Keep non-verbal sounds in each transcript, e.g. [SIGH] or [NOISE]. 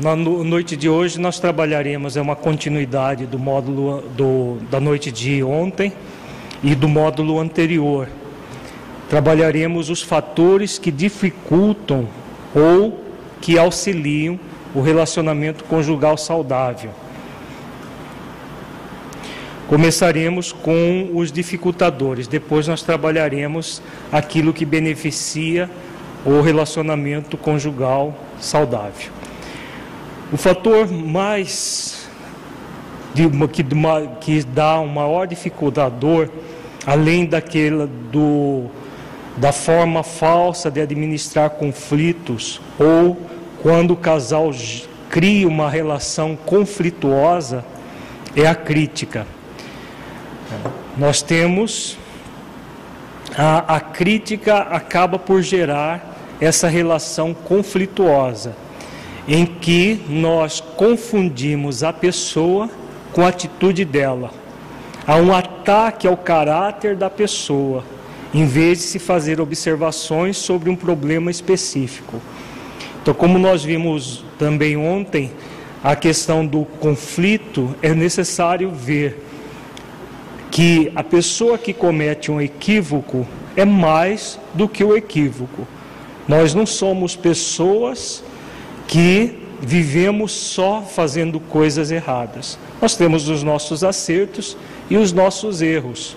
na noite de hoje nós trabalharemos é uma continuidade do módulo do, da noite de ontem e do módulo anterior. Trabalharemos os fatores que dificultam ou que auxiliam o relacionamento conjugal saudável. Começaremos com os dificultadores, depois nós trabalharemos aquilo que beneficia o relacionamento conjugal saudável. O fator mais de, que, que dá um maior além daquela do, da forma falsa de administrar conflitos, ou quando o casal cria uma relação conflituosa, é a crítica. Nós temos a, a crítica acaba por gerar essa relação conflituosa em que nós confundimos a pessoa com a atitude dela. Há um ataque ao caráter da pessoa, em vez de se fazer observações sobre um problema específico. Então, como nós vimos também ontem, a questão do conflito, é necessário ver que a pessoa que comete um equívoco é mais do que o equívoco. Nós não somos pessoas que vivemos só fazendo coisas erradas. Nós temos os nossos acertos e os nossos erros.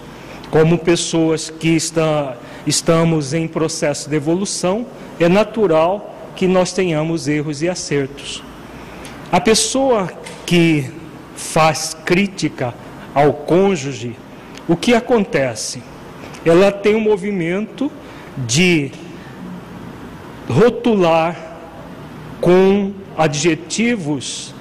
Como pessoas que está, estamos em processo de evolução, é natural que nós tenhamos erros e acertos. A pessoa que faz crítica ao cônjuge, o que acontece? Ela tem um movimento de rotular com adjetivos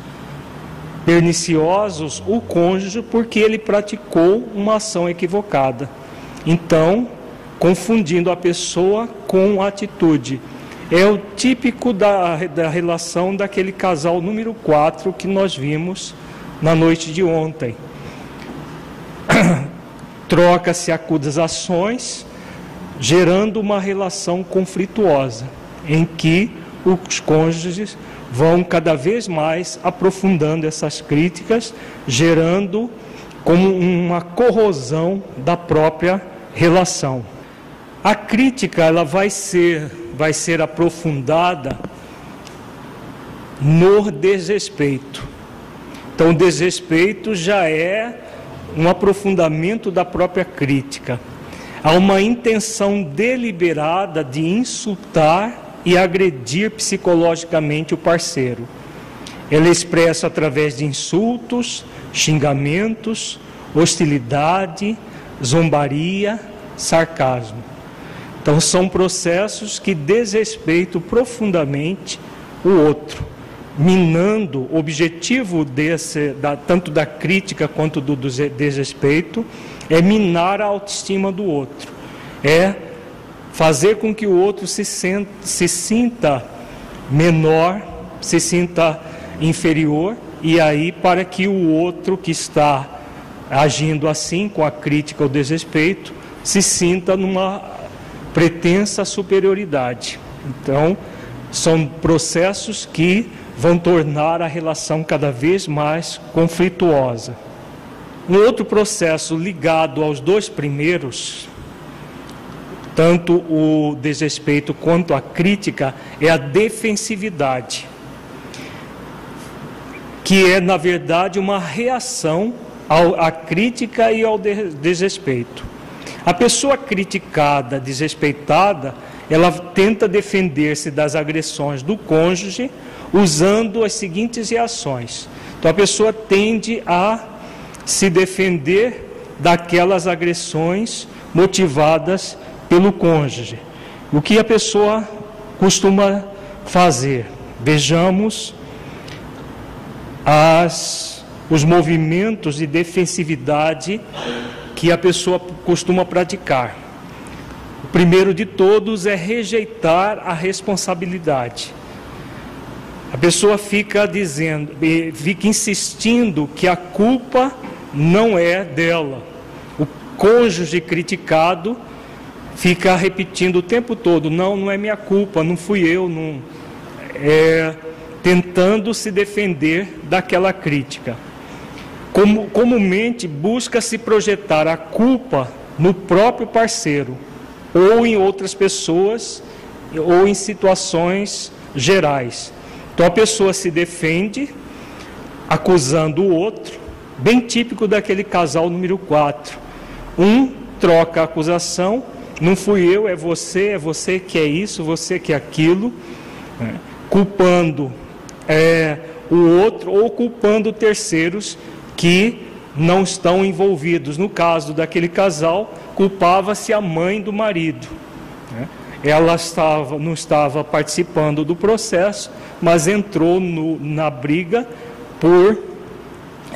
perniciosos o cônjuge porque ele praticou uma ação equivocada. Então, confundindo a pessoa com a atitude. É o típico da, da relação daquele casal número 4 que nós vimos na noite de ontem. [COUGHS] Troca-se acusações, gerando uma relação conflituosa, em que os cônjuges vão cada vez mais aprofundando essas críticas, gerando como uma corrosão da própria relação. A crítica ela vai ser vai ser aprofundada no desrespeito. Então, o desrespeito já é um aprofundamento da própria crítica. Há uma intenção deliberada de insultar e agredir psicologicamente o parceiro. Ela é expressa através de insultos, xingamentos, hostilidade, zombaria, sarcasmo. Então, são processos que desrespeitam profundamente o outro, minando o objetivo desse, da, tanto da crítica quanto do, desrespeito, é minar a autoestima do outro, é fazer com que o outro se, senta, se sinta menor, se sinta inferior, e aí para que o outro que está agindo assim, com a crítica ou desrespeito, se sinta numa pretensa superioridade. Então, são processos que vão tornar a relação cada vez mais conflituosa. Um outro processo ligado aos dois primeiros tanto o desrespeito quanto a crítica, é a defensividade, que é, na verdade, uma reação à crítica e ao desrespeito. A pessoa criticada, desrespeitada, ela tenta defender-se das agressões do cônjuge usando as seguintes reações. Então a pessoa tende a se defender daquelas agressões motivadas pelo cônjuge. O que a pessoa costuma fazer? Vejamos as, os movimentos de defensividade que a pessoa costuma praticar. O primeiro de todos é rejeitar a responsabilidade. A pessoa fica dizendo, fica insistindo que a culpa não é dela. O cônjuge criticado fica repetindo o tempo todo: não, não é minha culpa, não fui eu, não. É, tentando se defender daquela crítica. Como, comumente busca-se projetar a culpa no próprio parceiro, ou em outras pessoas, ou em situações gerais. Então a pessoa se defende acusando o outro, bem típico daquele casal número 4. Um troca a acusação não fui eu, é você, é você que é isso, você que é aquilo, né? culpando é, o outro ou culpando terceiros que não estão envolvidos. No caso daquele casal, culpava-se a mãe do marido. Né? Ela estava, não estava participando do processo, mas entrou no, na briga por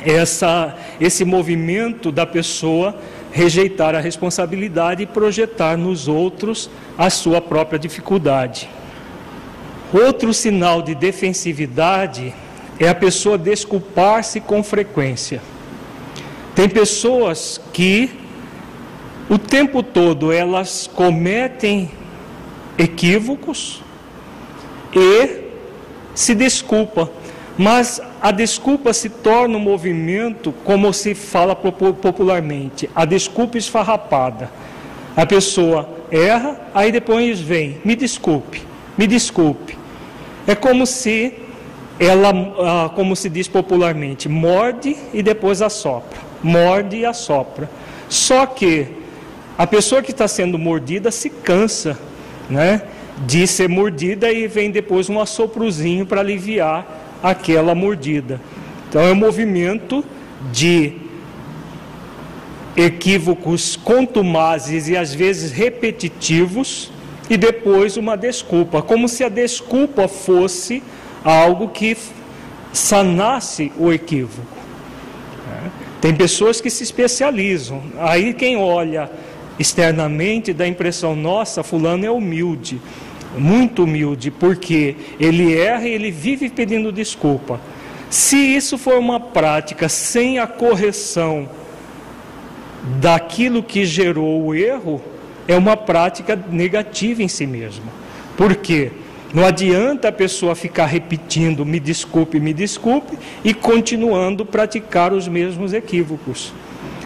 essa, esse movimento da pessoa rejeitar a responsabilidade e projetar nos outros a sua própria dificuldade. Outro sinal de defensividade é a pessoa desculpar-se com frequência. Tem pessoas que o tempo todo elas cometem equívocos e se desculpam mas a desculpa se torna um movimento, como se fala popularmente, a desculpa esfarrapada. A pessoa erra, aí depois vem, me desculpe, me desculpe. É como se ela, ah, como se diz popularmente, morde e depois assopra, morde e assopra. Só que a pessoa que está sendo mordida se cansa, né, de ser mordida e vem depois um assoprozinho para aliviar aquela mordida. Então é um movimento de equívocos contumazes e às vezes repetitivos e depois uma desculpa, como se a desculpa fosse algo que sanasse o equívoco. É. Tem pessoas que se especializam. Aí quem olha externamente dá a impressão, nossa, fulano é humilde muito humilde, porque ele erra e ele vive pedindo desculpa. Se isso for uma prática sem a correção daquilo que gerou o erro, é uma prática negativa em si mesma. Por quê? Não adianta a pessoa ficar repetindo me desculpe, me desculpe e continuando praticar os mesmos equívocos.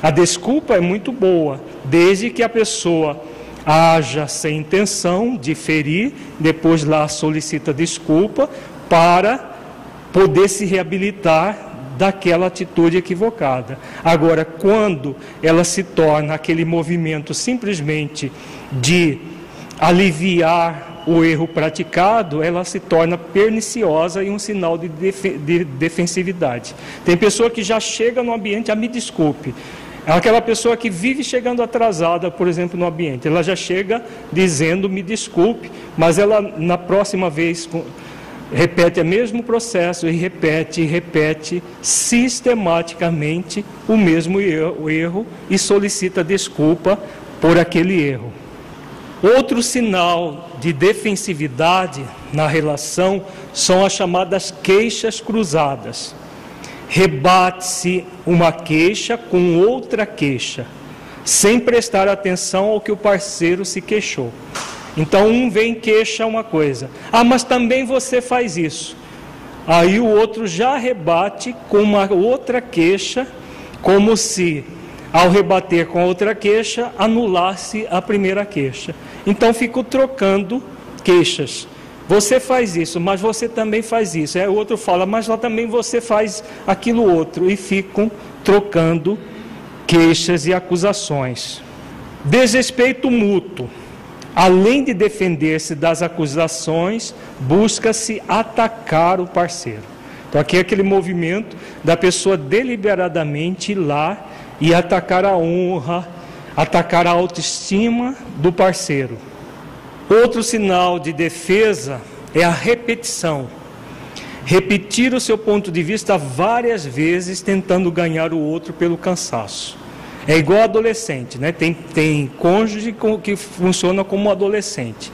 A desculpa é muito boa, desde que a pessoa haja sem intenção de ferir, depois lá solicita desculpa para poder se reabilitar daquela atitude equivocada. Agora, quando ela se torna aquele movimento simplesmente de aliviar o erro praticado, ela se torna perniciosa e um sinal de, de defensividade. Tem pessoa que já chega no ambiente, ah, me desculpe, é aquela pessoa que vive chegando atrasada, por exemplo, no ambiente. Ela já chega dizendo, me desculpe, mas ela na próxima vez repete o mesmo processo e repete repete sistematicamente o mesmo erro, erro e solicita desculpa por aquele erro. Outro sinal de defensividade na relação são as chamadas queixas cruzadas rebate-se uma queixa com outra queixa, sem prestar atenção ao que o parceiro se queixou. Então um vem queixa uma coisa, ah, mas também você faz isso. Aí o outro já rebate com uma outra queixa, como se ao rebater com outra queixa anulasse a primeira queixa. Então fico trocando queixas. Você faz isso, mas você também faz isso. É, o outro fala, mas lá também você faz aquilo outro. E ficam trocando queixas e acusações. Desrespeito mútuo. Além de defender-se das acusações, busca-se atacar o parceiro. Então, aqui é aquele movimento da pessoa deliberadamente ir lá e atacar a honra, atacar a autoestima do parceiro. Outro sinal de defesa é a repetição. Repetir o seu ponto de vista várias vezes, tentando ganhar o outro pelo cansaço. É igual adolescente, né? Tem, tem cônjuge que funciona como adolescente.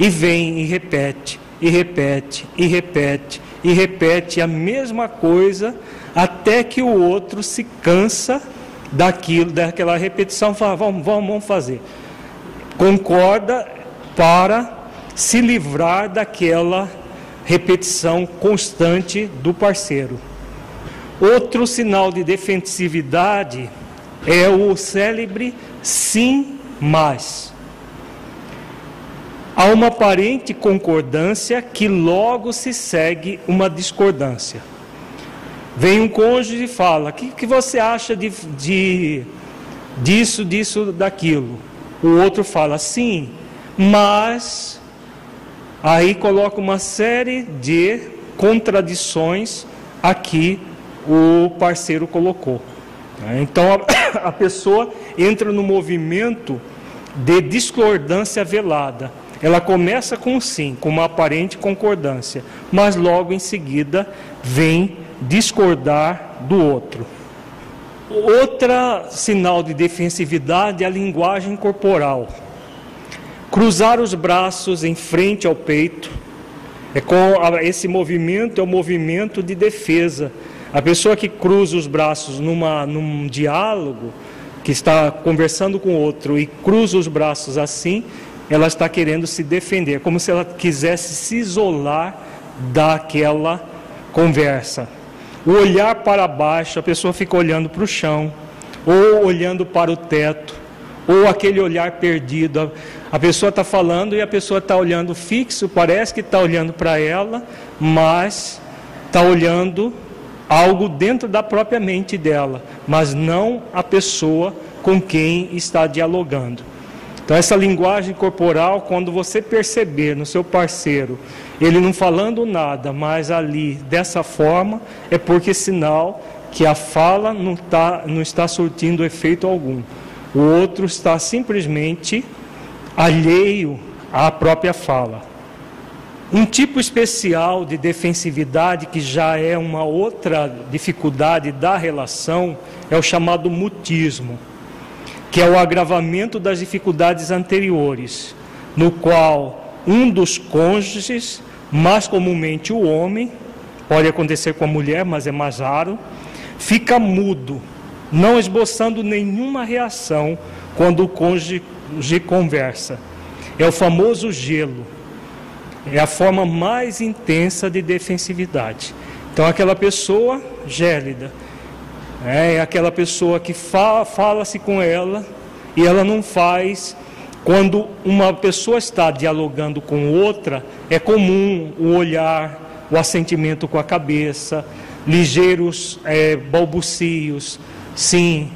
E vem e repete, e repete, e repete, e repete a mesma coisa até que o outro se cansa daquilo, daquela repetição, fala, vamos, vamos, vamos fazer. Concorda para se livrar daquela repetição constante do parceiro. Outro sinal de defensividade é o célebre sim, mas. Há uma aparente concordância que logo se segue uma discordância. Vem um cônjuge e fala: O que, que você acha de, de, disso, disso, daquilo? O outro fala: Sim, mas aí coloca uma série de contradições aqui o parceiro colocou. Então a, [COUGHS] a pessoa entra no movimento de discordância velada. Ela começa com sim, com uma aparente concordância, mas logo em seguida vem discordar do outro. Outra sinal de defensividade é a linguagem corporal. Cruzar os braços em frente ao peito. É com esse movimento é o movimento de defesa. A pessoa que cruza os braços numa, num diálogo, que está conversando com outro e cruza os braços assim, ela está querendo se defender, como se ela quisesse se isolar daquela conversa. O olhar para baixo, a pessoa fica olhando para o chão, ou olhando para o teto, ou aquele olhar perdido. A pessoa está falando e a pessoa está olhando fixo, parece que está olhando para ela, mas está olhando algo dentro da própria mente dela, mas não a pessoa com quem está dialogando. Então, essa linguagem corporal, quando você perceber no seu parceiro, ele não falando nada, mas ali dessa forma, é porque sinal que a fala não, tá, não está surtindo efeito algum. O outro está simplesmente alheio à própria fala. Um tipo especial de defensividade, que já é uma outra dificuldade da relação, é o chamado mutismo, que é o agravamento das dificuldades anteriores, no qual um dos cônjuges, mais comumente o homem, pode acontecer com a mulher, mas é mais raro, fica mudo não esboçando nenhuma reação quando o cônjuge conversa. É o famoso gelo. É a forma mais intensa de defensividade. Então, aquela pessoa gélida, é, é aquela pessoa que fala-se com ela e ela não faz. Quando uma pessoa está dialogando com outra, é comum o olhar, o assentimento com a cabeça, ligeiros é, balbucios, sim,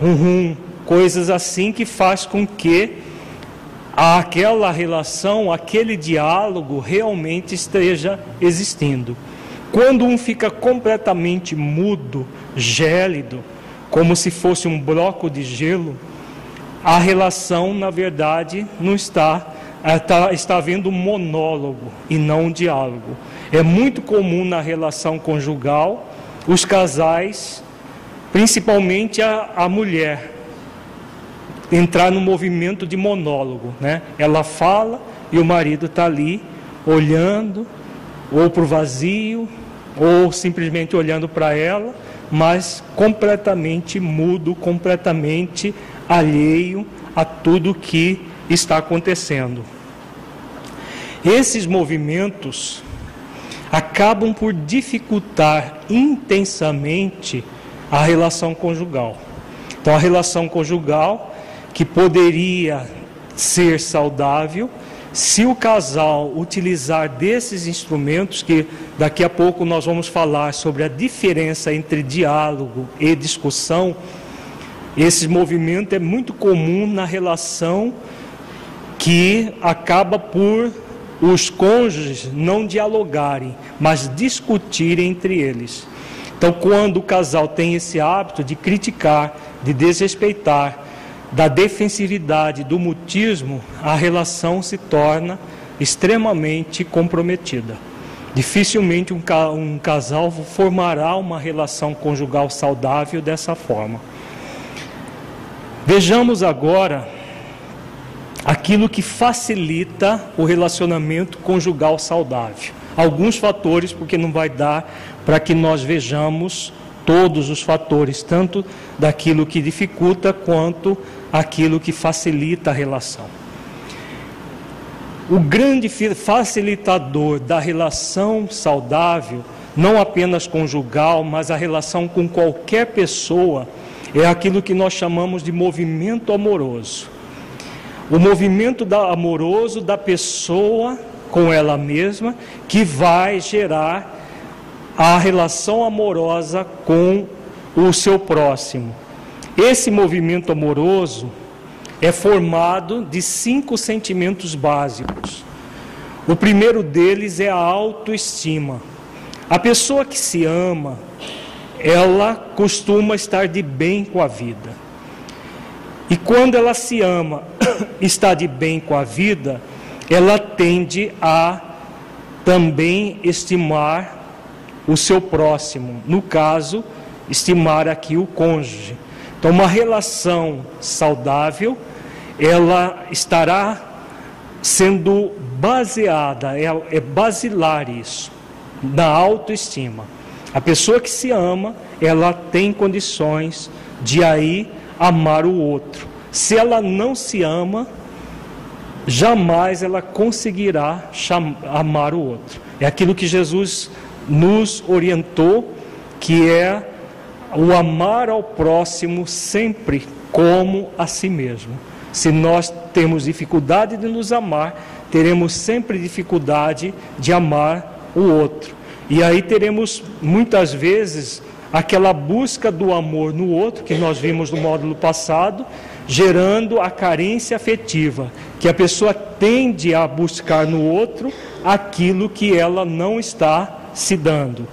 um rum, coisas assim que faz com que aquela relação, aquele diálogo realmente esteja existindo. Quando um fica completamente mudo, gélido, como se fosse um bloco de gelo, a relação, na verdade, não está, está, está havendo um monólogo e não um diálogo. É muito comum na relação conjugal os casais principalmente a, a mulher, entrar no movimento de monólogo. Né? Ela fala e o marido está ali olhando, ou para o vazio, ou simplesmente olhando para ela, mas completamente mudo, completamente alheio a tudo que está acontecendo. Esses movimentos acabam por dificultar intensamente a relação conjugal. Então, a relação conjugal que poderia ser saudável se o casal utilizar desses instrumentos, que daqui a pouco nós vamos falar sobre a diferença entre diálogo e discussão, esse movimento é muito comum na relação que acaba por os cônjuges não dialogarem, mas discutirem entre eles. Então, quando o casal tem esse hábito de criticar, de desrespeitar, da defensividade, do mutismo, a relação se torna extremamente comprometida. Dificilmente um, um casal formará uma relação conjugal saudável dessa forma. Vejamos agora aquilo que facilita o relacionamento conjugal saudável. Alguns fatores, porque não vai dar para que nós vejamos todos os fatores, tanto daquilo que dificulta quanto aquilo que facilita a relação. O grande facilitador da relação saudável, não apenas conjugal, mas a relação com qualquer pessoa, é aquilo que nós chamamos de movimento amoroso. O movimento amoroso da pessoa com ela mesma que vai gerar a relação amorosa com o seu próximo. Esse movimento amoroso é formado de cinco sentimentos básicos. O primeiro deles é a autoestima. A pessoa que se ama, ela costuma estar de bem com a vida. E quando ela se ama, [COUGHS] está de bem com a vida, ela tende a também estimar o seu próximo, no caso, estimar aqui o cônjuge. Então, uma relação saudável, ela estará sendo baseada, é, é basilar isso, na autoestima. A pessoa que se ama, ela tem condições de aí amar o outro. Se ela não se ama, jamais ela conseguirá amar o outro. É aquilo que Jesus nos orientou, que é o amar ao próximo sempre como a si mesmo. Se nós temos dificuldade de nos amar, teremos sempre dificuldade de amar o outro. E aí teremos muitas vezes aquela busca do amor no outro, que nós vimos no módulo passado, gerando a carência afetiva, que a pessoa tende a buscar no outro aquilo que ela não está se dando.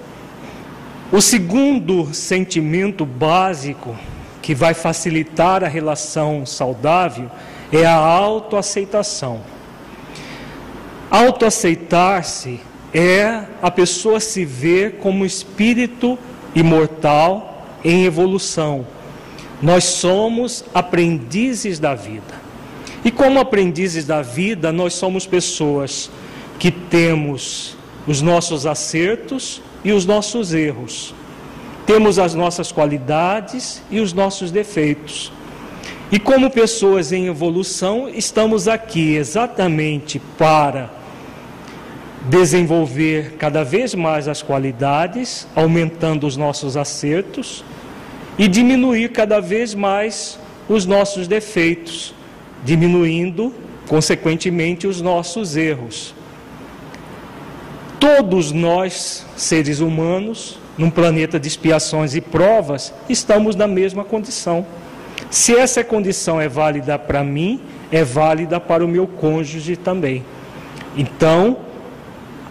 O segundo sentimento básico que vai facilitar a relação saudável é a autoaceitação. Autoaceitar-se é a pessoa se ver como espírito imortal em evolução. Nós somos aprendizes da vida. E como aprendizes da vida, nós somos pessoas que temos os nossos acertos e os nossos erros. Temos as nossas qualidades e os nossos defeitos. E como pessoas em evolução, estamos aqui exatamente para desenvolver cada vez mais as qualidades, aumentando os nossos acertos e diminuir cada vez mais os nossos defeitos, diminuindo, consequentemente, os nossos erros. Todos nós, seres humanos, num planeta de expiações e provas, estamos na mesma condição. Se essa condição é válida para mim, é válida para o meu cônjuge também. Então,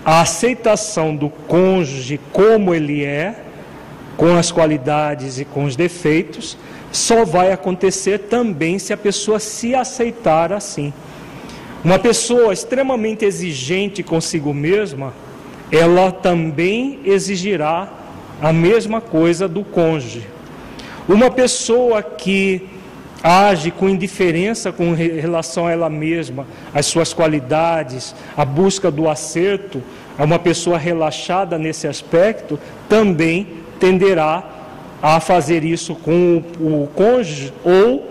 a aceitação do cônjuge como ele é, com as qualidades e com os defeitos, só vai acontecer também se a pessoa se aceitar assim. Uma pessoa extremamente exigente consigo mesma, ela também exigirá a mesma coisa do cônjuge. Uma pessoa que age com indiferença com relação a ela mesma, as suas qualidades, a busca do acerto, é uma pessoa relaxada nesse aspecto, também tenderá a fazer isso com o cônjuge ou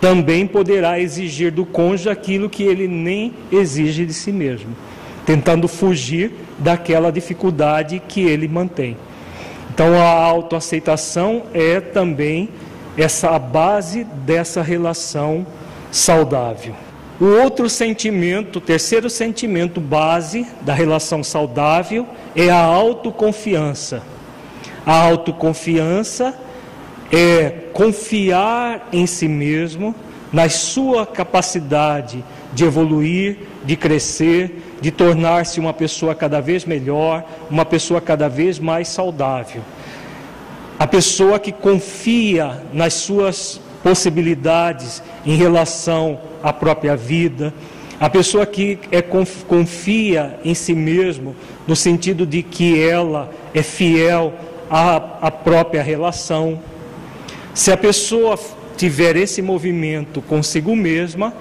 também poderá exigir do cônjuge aquilo que ele nem exige de si mesmo, tentando fugir daquela dificuldade que ele mantém. Então a autoaceitação é também essa a base dessa relação saudável. O outro sentimento, o terceiro sentimento base da relação saudável é a autoconfiança. A autoconfiança é confiar em si mesmo, na sua capacidade de evoluir, de crescer, de tornar-se uma pessoa cada vez melhor, uma pessoa cada vez mais saudável. A pessoa que confia nas suas possibilidades em relação à própria vida, a pessoa que é, confia em si mesmo, no sentido de que ela é fiel à, à própria relação. Se a pessoa tiver esse movimento consigo mesma,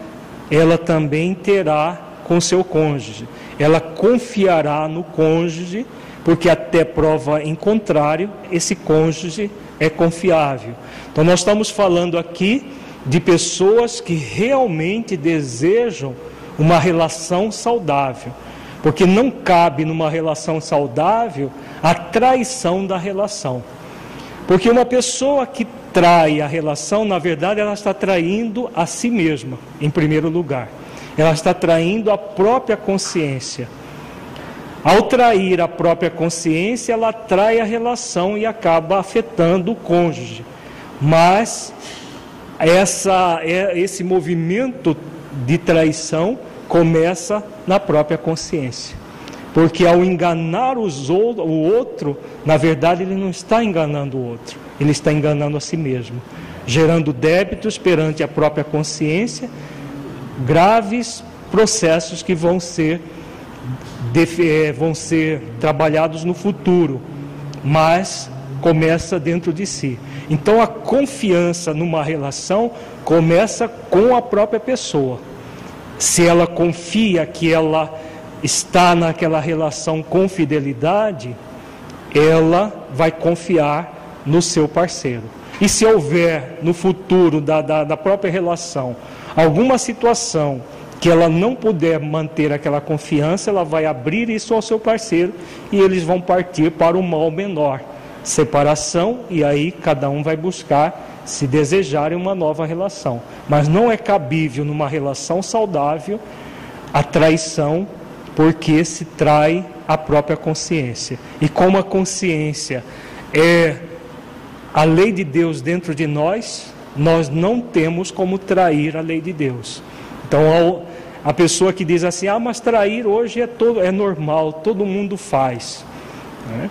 ela também terá com seu cônjuge. Ela confiará no cônjuge, porque até prova em contrário, esse cônjuge é confiável. Então nós estamos falando aqui de pessoas que realmente desejam uma relação saudável, porque não cabe numa relação saudável a traição da relação. Porque uma pessoa que trai a relação, na verdade, ela está traindo a si mesma, em primeiro lugar. Ela está traindo a própria consciência. Ao trair a própria consciência, ela trai a relação e acaba afetando o cônjuge. Mas essa, é, esse movimento de traição começa na própria consciência. Porque ao enganar os, o outro, na verdade ele não está enganando o outro, ele está enganando a si mesmo, gerando débitos perante a própria consciência, graves processos que vão ser, eh, vão ser trabalhados no futuro, mas começa dentro de si. Então a confiança numa relação começa com a própria pessoa. Se ela confia que ela está naquela relação com fidelidade, ela vai confiar no seu parceiro. E se houver no futuro da, da, da própria relação alguma situação que ela não puder manter aquela confiança, ela vai abrir isso ao seu parceiro e eles vão partir para o mal menor, separação, e aí cada um vai buscar, se desejarem, uma nova relação. Mas não é cabível numa relação saudável a traição porque se trai a própria consciência. E como a consciência é a lei de Deus dentro de nós, nós não temos como trair a lei de Deus. Então, a pessoa que diz assim: ah, mas trair hoje é, todo, é normal, todo mundo faz. Né?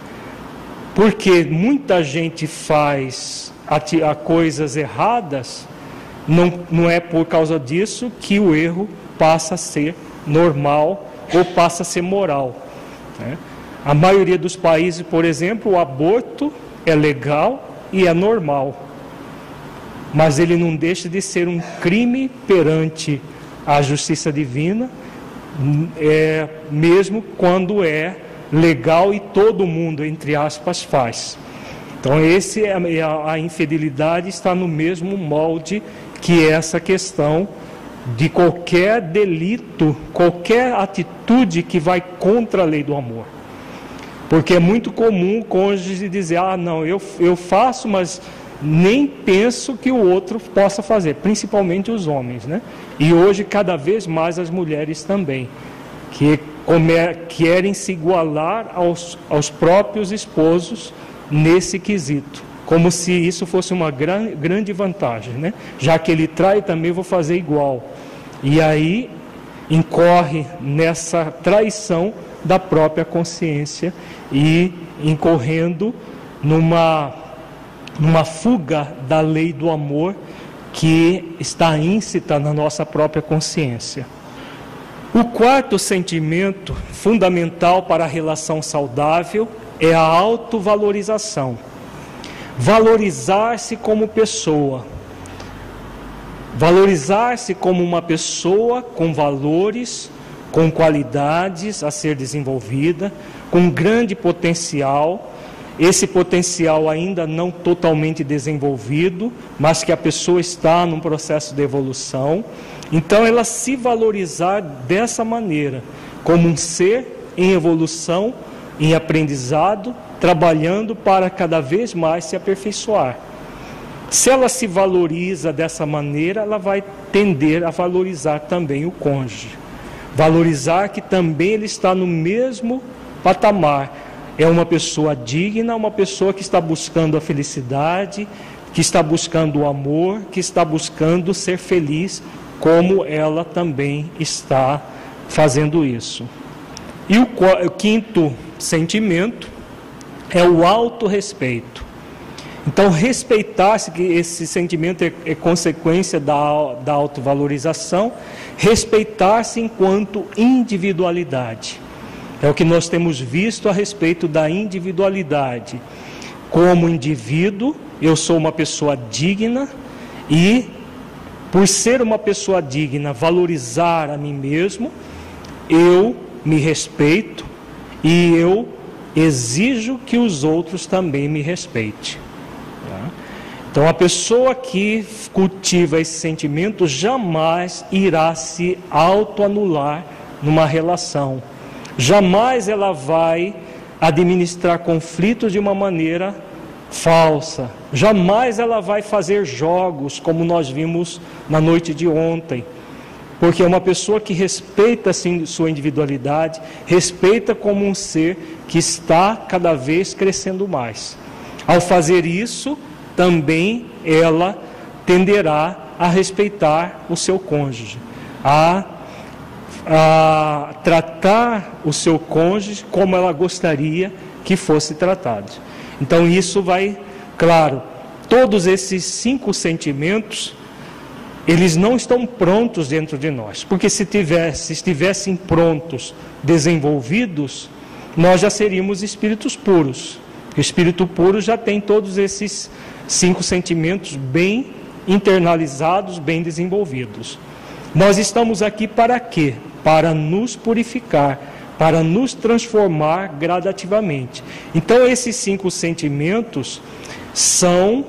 Porque muita gente faz a, a coisas erradas, não, não é por causa disso que o erro passa a ser normal ou passa a ser moral. Né? A maioria dos países, por exemplo, o aborto é legal e é normal, mas ele não deixa de ser um crime perante a justiça divina, é, mesmo quando é legal e todo mundo, entre aspas, faz. Então, esse é a, a infidelidade está no mesmo molde que essa questão de qualquer delito, qualquer atitude que vai contra a lei do amor. Porque é muito comum o cônjuge dizer: ah, não, eu, eu faço, mas nem penso que o outro possa fazer, principalmente os homens, né? E hoje, cada vez mais, as mulheres também, que querem se igualar aos, aos próprios esposos nesse quesito como se isso fosse uma gran, grande vantagem, né? Já que ele trai, também vou fazer igual. E aí incorre nessa traição da própria consciência e incorrendo numa numa fuga da lei do amor que está íncita na nossa própria consciência. O quarto sentimento fundamental para a relação saudável é a autovalorização valorizar-se como pessoa. Valorizar-se como uma pessoa com valores, com qualidades a ser desenvolvida, com grande potencial, esse potencial ainda não totalmente desenvolvido, mas que a pessoa está num processo de evolução. Então, ela se valorizar dessa maneira, como um ser em evolução, em aprendizado, trabalhando para cada vez mais se aperfeiçoar. Se ela se valoriza dessa maneira, ela vai tender a valorizar também o cônjuge. Valorizar que também ele está no mesmo patamar. É uma pessoa digna, uma pessoa que está buscando a felicidade, que está buscando o amor, que está buscando ser feliz, como ela também está fazendo isso. E o, quinto sentimento é o autorrespeito. Então, respeitar-se, que esse sentimento é, é consequência da, da autovalorização, respeitar-se enquanto individualidade. É o que nós temos visto a respeito da individualidade. Como indivíduo, eu sou uma pessoa digna e, por ser uma pessoa digna, valorizar a mim mesmo, eu me respeito e eu exijo que os outros também me respeitem. Tá? Então, a pessoa que cultiva esse sentimento jamais irá se autoanular numa relação, jamais ela vai administrar conflitos de uma maneira falsa, jamais ela vai fazer jogos como nós vimos na noite de ontem. Porque é uma pessoa que respeita sua individualidade, respeita como um ser que está cada vez crescendo mais. Ao fazer isso, também ela tenderá a respeitar o seu cônjuge, a, a tratar o seu cônjuge como ela gostaria que fosse tratado. Então, isso vai, claro, todos esses cinco sentimentos eles não estão prontos dentro de nós, porque se, tivesse, estivessem prontos, desenvolvidos, nós já seríamos espíritos puros. O espírito puro já tem todos esses cinco sentimentos bem internalizados, bem desenvolvidos. Nós estamos aqui para quê? Para nos purificar, para nos transformar gradativamente. Então, esses cinco sentimentos são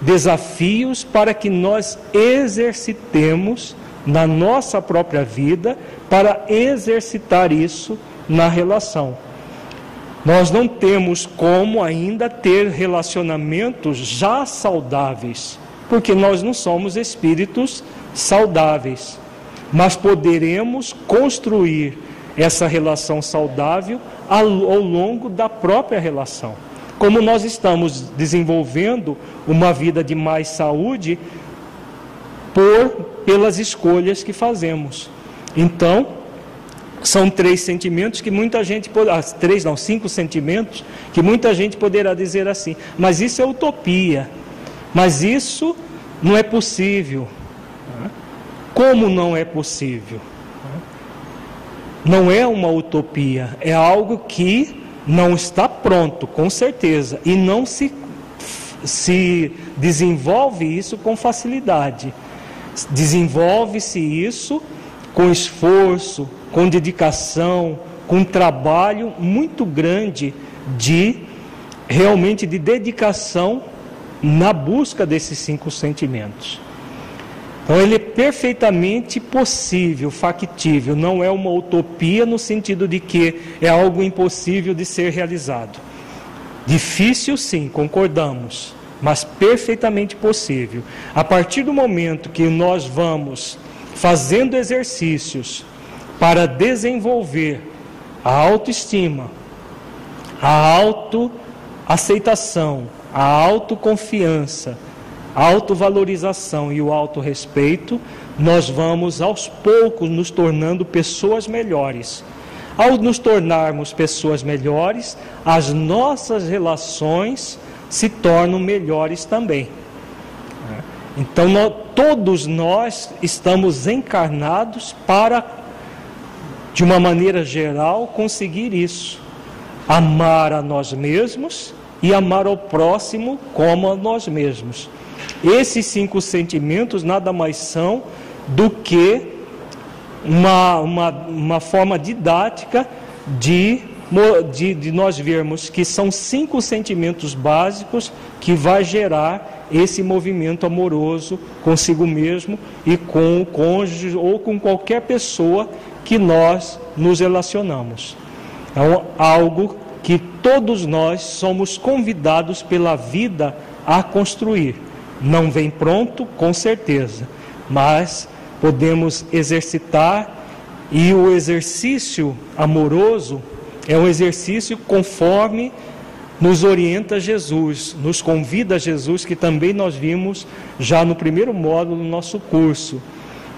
desafios para que nós exercitemos na nossa própria vida para exercitar isso na relação. Nós não temos como ainda ter relacionamentos já saudáveis, porque nós não somos espíritos saudáveis, mas poderemos construir essa relação saudável ao longo da própria relação como nós estamos desenvolvendo uma vida de mais saúde por pelas escolhas que fazemos. Então, são três sentimentos que muita gente pode, ah, três não, cinco sentimentos que muita gente poderá dizer assim, mas isso é utopia. Mas isso não é possível. Como não é possível? Não é uma utopia, é algo que não está pronto, com certeza, e não se, se desenvolve isso com facilidade. Desenvolve-se isso com esforço, com dedicação, com trabalho muito grande de realmente de dedicação na busca desses cinco sentimentos. Então ele é perfeitamente possível, factível, não é uma utopia no sentido de que é algo impossível de ser realizado. Difícil sim, concordamos, mas perfeitamente possível. A partir do momento que nós vamos fazendo exercícios para desenvolver a autoestima, a autoaceitação, a autoconfiança, autovalorização e o autorrespeito, nós vamos aos poucos nos tornando pessoas melhores. Ao nos tornarmos pessoas melhores, as nossas relações se tornam melhores também. Então, nós, todos nós estamos encarnados para, de uma maneira geral, conseguir isso. Amar a nós mesmos e amar ao próximo como a nós mesmos. Esses cinco sentimentos nada mais são do que uma, uma, uma forma didática de, de, de nós vermos que são cinco sentimentos básicos que vai gerar esse movimento amoroso consigo mesmo e com o cônjuge ou com qualquer pessoa que nós nos relacionamos. É algo que todos nós somos convidados pela vida a construir. Não vem pronto, com certeza, mas podemos exercitar e o exercício amoroso é um exercício conforme nos orienta Jesus, nos convida Jesus, que também nós vimos já no primeiro módulo do nosso curso,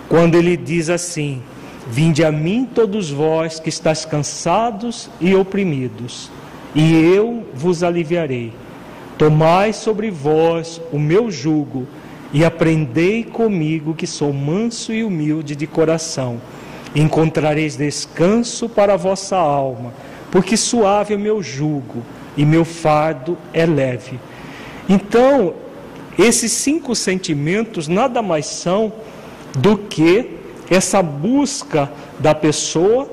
quando ele diz assim: Vinde a mim todos vós que estáis cansados e oprimidos, e eu vos aliviarei. Tomai sobre vós o meu jugo e aprendei comigo, que sou manso e humilde de coração. Encontrareis descanso para a vossa alma, porque suave é o meu jugo e meu fardo é leve. Então, esses cinco sentimentos nada mais são do que essa busca da pessoa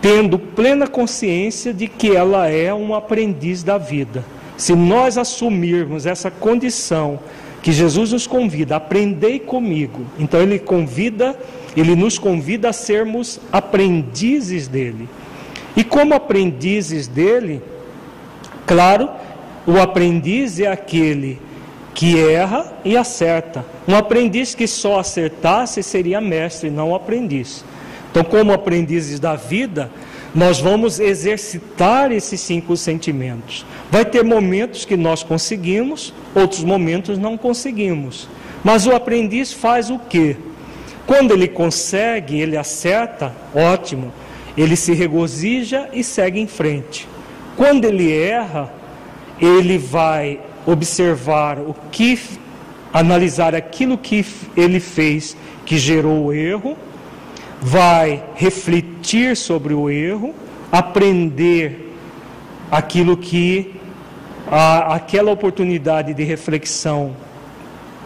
tendo plena consciência de que ela é um aprendiz da vida. Se nós assumirmos essa condição que Jesus nos convida, aprendei comigo. Então ele convida, ele nos convida a sermos aprendizes dele. E como aprendizes dele, Claro, o aprendiz é aquele que erra e acerta. Um aprendiz que só acertasse seria mestre, não aprendiz. Então, como aprendizes da vida, nós vamos exercitar esses cinco sentimentos. Vai ter momentos que nós conseguimos, outros momentos não conseguimos. Mas o aprendiz faz o quê? Quando ele consegue, ele acerta, ótimo. Ele se regozija e segue em frente. Quando ele erra, ele vai observar o que, analisar aquilo que ele fez que gerou o erro, vai refletir sobre o erro, aprender aquilo que a, aquela oportunidade de reflexão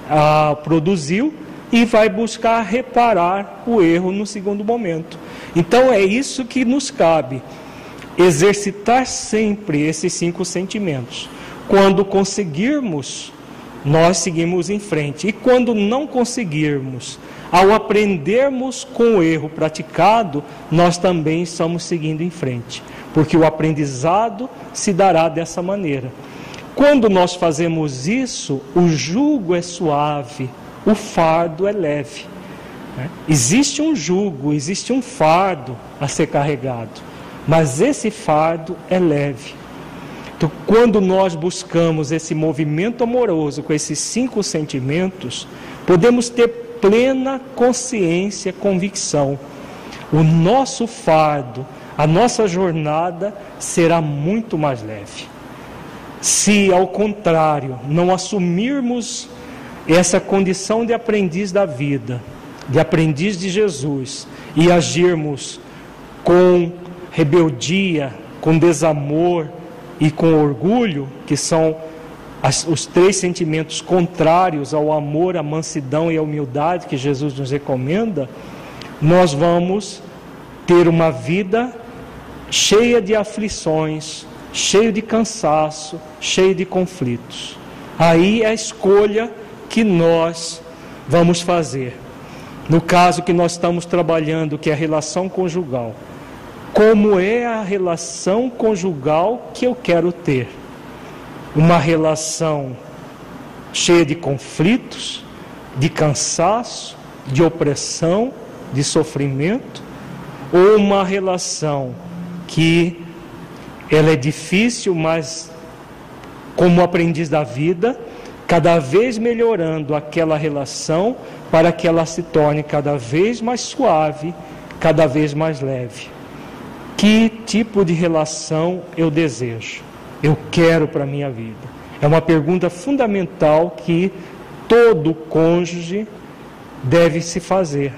a, produziu e vai buscar reparar o erro no segundo momento. Então é isso que nos cabe exercitar sempre esses cinco sentimentos. Quando conseguirmos, nós seguimos em frente. E quando não conseguirmos, ao aprendermos com o erro praticado, nós também estamos seguindo em frente, porque o aprendizado se dará dessa maneira. Quando nós fazemos isso, o jugo é suave, o fardo é leve. Né? Existe um jugo, existe um fardo a ser carregado mas esse fardo é leve. Então, quando nós buscamos esse movimento amoroso com esses cinco sentimentos, podemos ter plena consciência, convicção. O nosso fardo, a nossa jornada será muito mais leve. Se, ao contrário, não assumirmos essa condição de aprendiz da vida, de aprendiz de Jesus, e agirmos com rebeldia, com desamor e com orgulho, que são as, os três sentimentos contrários ao amor, à mansidão e à humildade que Jesus nos recomenda, nós vamos ter uma vida cheia de aflições, cheio de cansaço, cheio de conflitos. Aí é a escolha que nós vamos fazer. No caso que nós estamos trabalhando, que é a relação conjugal como é a relação conjugal que eu quero ter. Uma relação cheia de conflitos, de cansaço, de opressão, de sofrimento, ou uma relação que ela é difícil, mas como aprendiz da vida, cada vez melhorando aquela relação para que ela se torne cada vez mais suave, cada vez mais leve. Que tipo de relação eu desejo? Eu quero para a minha vida? É uma pergunta fundamental que todo cônjuge deve se fazer.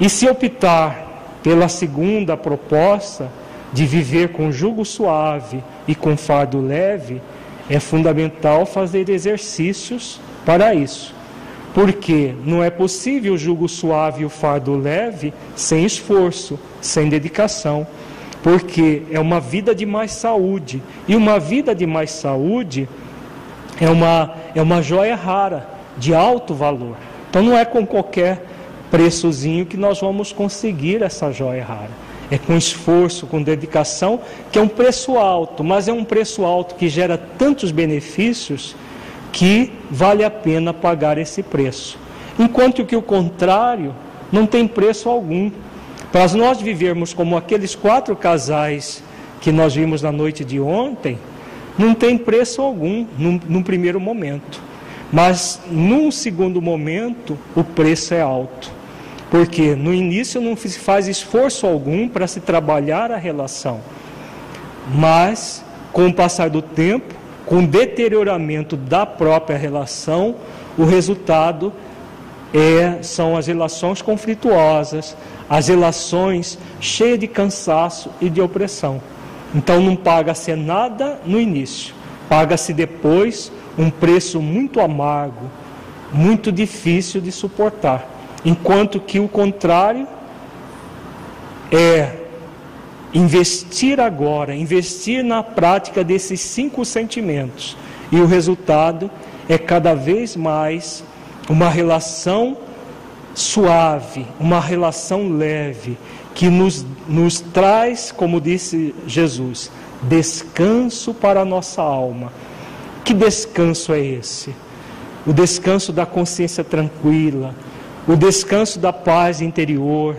E se optar pela segunda proposta, de viver com jugo suave e com fardo leve, é fundamental fazer exercícios para isso. Porque não é possível o jugo suave e o fardo leve sem esforço, sem dedicação. Porque é uma vida de mais saúde. E uma vida de mais saúde é uma, é uma joia rara, de alto valor. Então não é com qualquer preçozinho que nós vamos conseguir essa joia rara. É com esforço, com dedicação, que é um preço alto, mas é um preço alto que gera tantos benefícios que vale a pena pagar esse preço. Enquanto que o contrário não tem preço algum. Para nós vivermos como aqueles quatro casais que nós vimos na noite de ontem, não tem preço algum num, num primeiro momento. Mas num segundo momento, o preço é alto. Porque no início não se faz esforço algum para se trabalhar a relação. Mas, com o passar do tempo, com deterioramento da própria relação, o resultado é, são as relações conflituosas, as relações cheias de cansaço e de opressão. Então não paga-se nada no início, paga-se depois um preço muito amargo, muito difícil de suportar. Enquanto que o contrário é investir agora, investir na prática desses cinco sentimentos. E o resultado é cada vez mais uma relação suave, uma relação leve, que nos, nos traz, como disse Jesus, descanso para a nossa alma. Que descanso é esse? O descanso da consciência tranquila, o descanso da paz interior,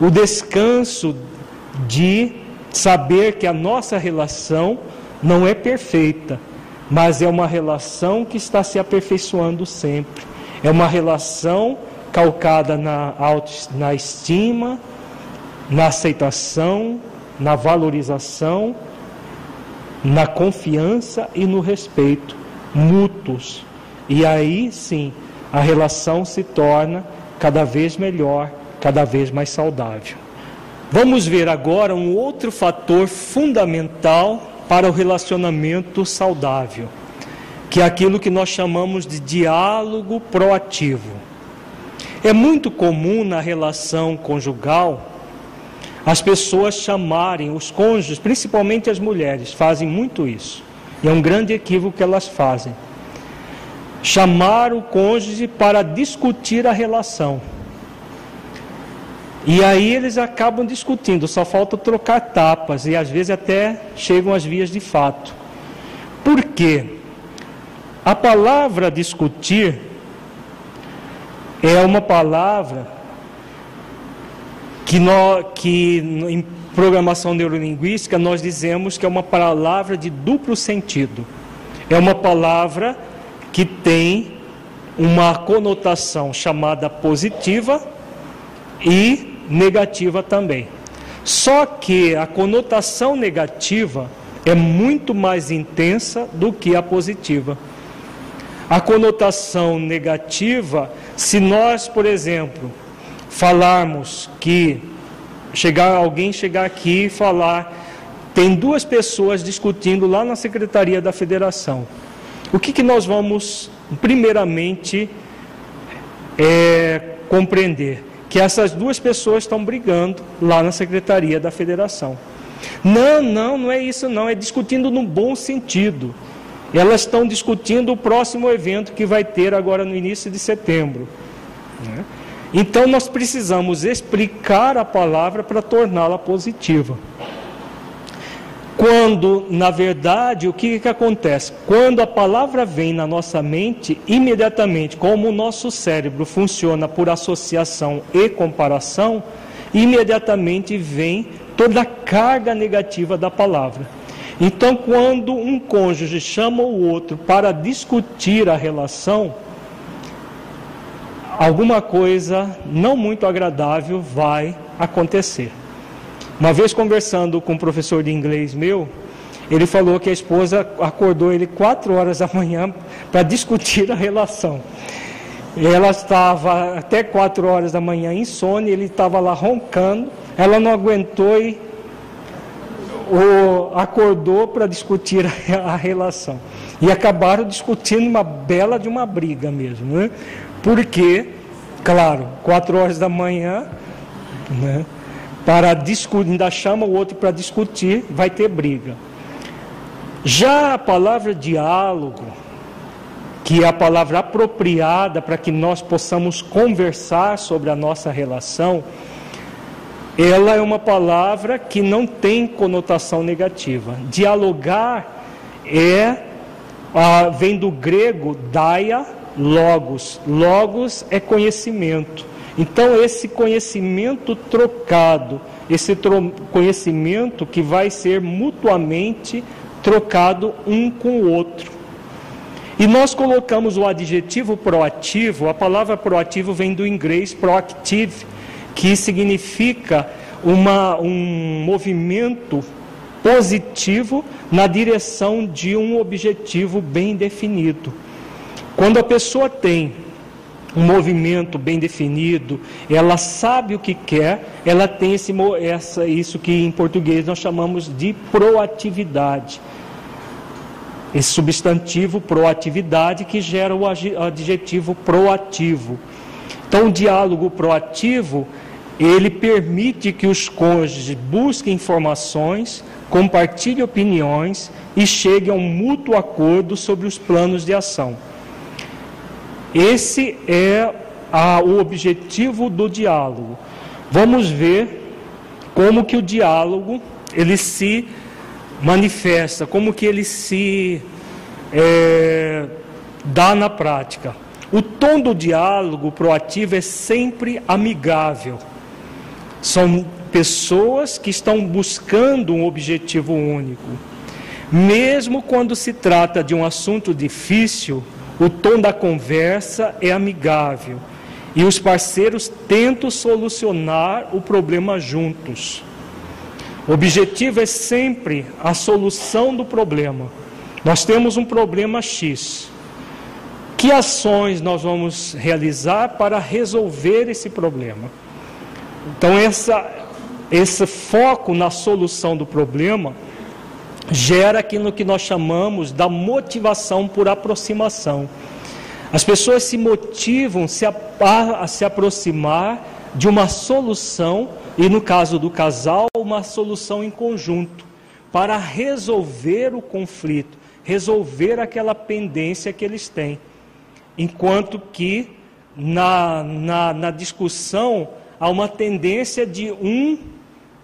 o descanso de saber que a nossa relação não é perfeita, mas é uma relação que está se aperfeiçoando sempre. É uma relação calcada na, na estima, na aceitação, na valorização na confiança e no respeito mútuos. E aí sim, a relação se torna cada vez melhor, cada vez mais saudável. Vamos ver agora um outro fator fundamental para o relacionamento saudável, que é aquilo que nós chamamos de diálogo proativo. É muito comum na relação conjugal as pessoas chamarem os cônjuges, principalmente as mulheres, fazem muito isso. E é um grande equívoco que elas fazem. Chamar o cônjuge para discutir a relação. E aí eles acabam discutindo, só falta trocar tapas e às vezes até chegam às vias de fato. Por quê? A palavra discutir é uma palavra que, nós, que em programação neurolinguística nós dizemos que é uma palavra de duplo sentido. É uma palavra que tem uma conotação chamada positiva e negativa também. Só que a conotação negativa é muito mais intensa do que a positiva. A conotação negativa, se nós, por exemplo, falarmos que chegar alguém chegar aqui e falar tem duas pessoas discutindo lá na secretaria da federação. O que, que nós vamos primeiramente é, compreender? Que essas duas pessoas estão brigando lá na secretaria da federação. Não, não, não é isso não, é discutindo no bom sentido. Elas estão discutindo o próximo evento que vai ter agora no início de setembro. Né? Então nós precisamos explicar a palavra para torná-la positiva. Quando, na verdade, o que, que acontece? Quando a palavra vem na nossa mente, imediatamente, como o nosso cérebro funciona por associação e comparação, imediatamente vem toda a carga negativa da palavra. Então, quando um cônjuge chama o outro para discutir a relação, alguma coisa não muito agradável vai acontecer. Uma vez conversando com um professor de inglês meu, ele falou que a esposa acordou ele quatro horas da manhã para discutir a relação. Ela estava até quatro horas da manhã insônia, ele estava lá roncando, ela não aguentou e o, acordou para discutir [LAUGHS] a, relação. E acabaram discutindo uma bela de uma briga mesmo. Né? Porque, claro, quatro horas da manhã, né, para discutir, ainda chama o outro para discutir, vai ter briga. Já a palavra diálogo, que é a palavra apropriada para que nós possamos conversar sobre a nossa relação, ela é uma palavra que não tem conotação negativa. Dialogar é ah, vem do grego daia, logos. Logos é conhecimento. Então, esse conhecimento trocado, esse tro conhecimento que vai ser mutuamente trocado um com o outro. E nós colocamos o adjetivo proativo, a palavra proativo vem do inglês proactive, que significa uma, um movimento positivo na direção de um objetivo bem definido. Quando a pessoa tem um movimento bem definido, ela sabe o que quer, ela tem esse, essa, isso que em português nós chamamos de proatividade. Esse substantivo proatividade que gera o adjetivo proativo. Então, o diálogo proativo, ele permite que os cônjuges busquem informações, compartilhem opiniões e cheguem a um mútuo acordo sobre os planos de ação. Esse é a, o objetivo do diálogo. Vamos ver como que o diálogo ele se manifesta, como que ele se é, dá na prática. O tom do diálogo proativo é sempre amigável. São pessoas que estão buscando um objetivo único. Mesmo quando se trata de um assunto difícil, o tom da conversa é amigável e os parceiros tentam solucionar o problema juntos. O objetivo é sempre a solução do problema. Nós temos um problema X. Que ações nós vamos realizar para resolver esse problema? Então, essa, esse foco na solução do problema gera aquilo que nós chamamos da motivação por aproximação. As pessoas se motivam -se a, a se aproximar de uma solução e no caso do casal, uma solução em conjunto para resolver o conflito, resolver aquela pendência que eles têm. Enquanto que na, na, na discussão há uma tendência de um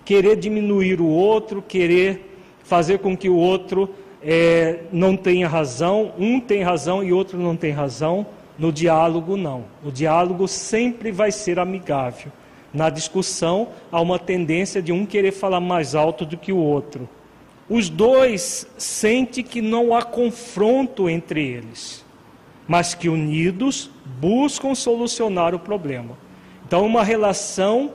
querer diminuir o outro, querer fazer com que o outro é, não tenha razão, um tem razão e outro não tem razão. No diálogo, não. O diálogo sempre vai ser amigável. Na discussão, há uma tendência de um querer falar mais alto do que o outro. Os dois sentem que não há confronto entre eles, mas que unidos buscam solucionar o problema. Então, uma relação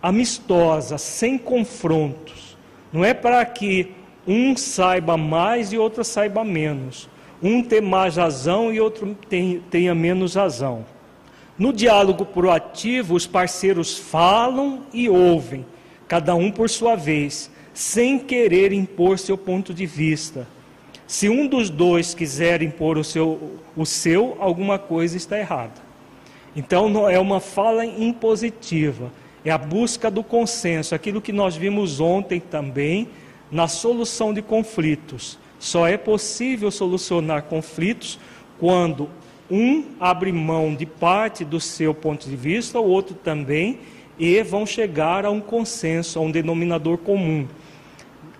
amistosa, sem confrontos. Não é para que um saiba mais e outro saiba menos. Um tem mais razão e outro tenha menos razão. No diálogo proativo, os parceiros falam e ouvem, cada um por sua vez, sem querer impor seu ponto de vista. Se um dos dois quiser impor o seu, o seu alguma coisa está errada. Então, não é uma fala impositiva, é a busca do consenso, aquilo que nós vimos ontem também na solução de conflitos. Só é possível solucionar conflitos quando um abre mão de parte do seu ponto de vista, o outro também, e vão chegar a um consenso, a um denominador comum.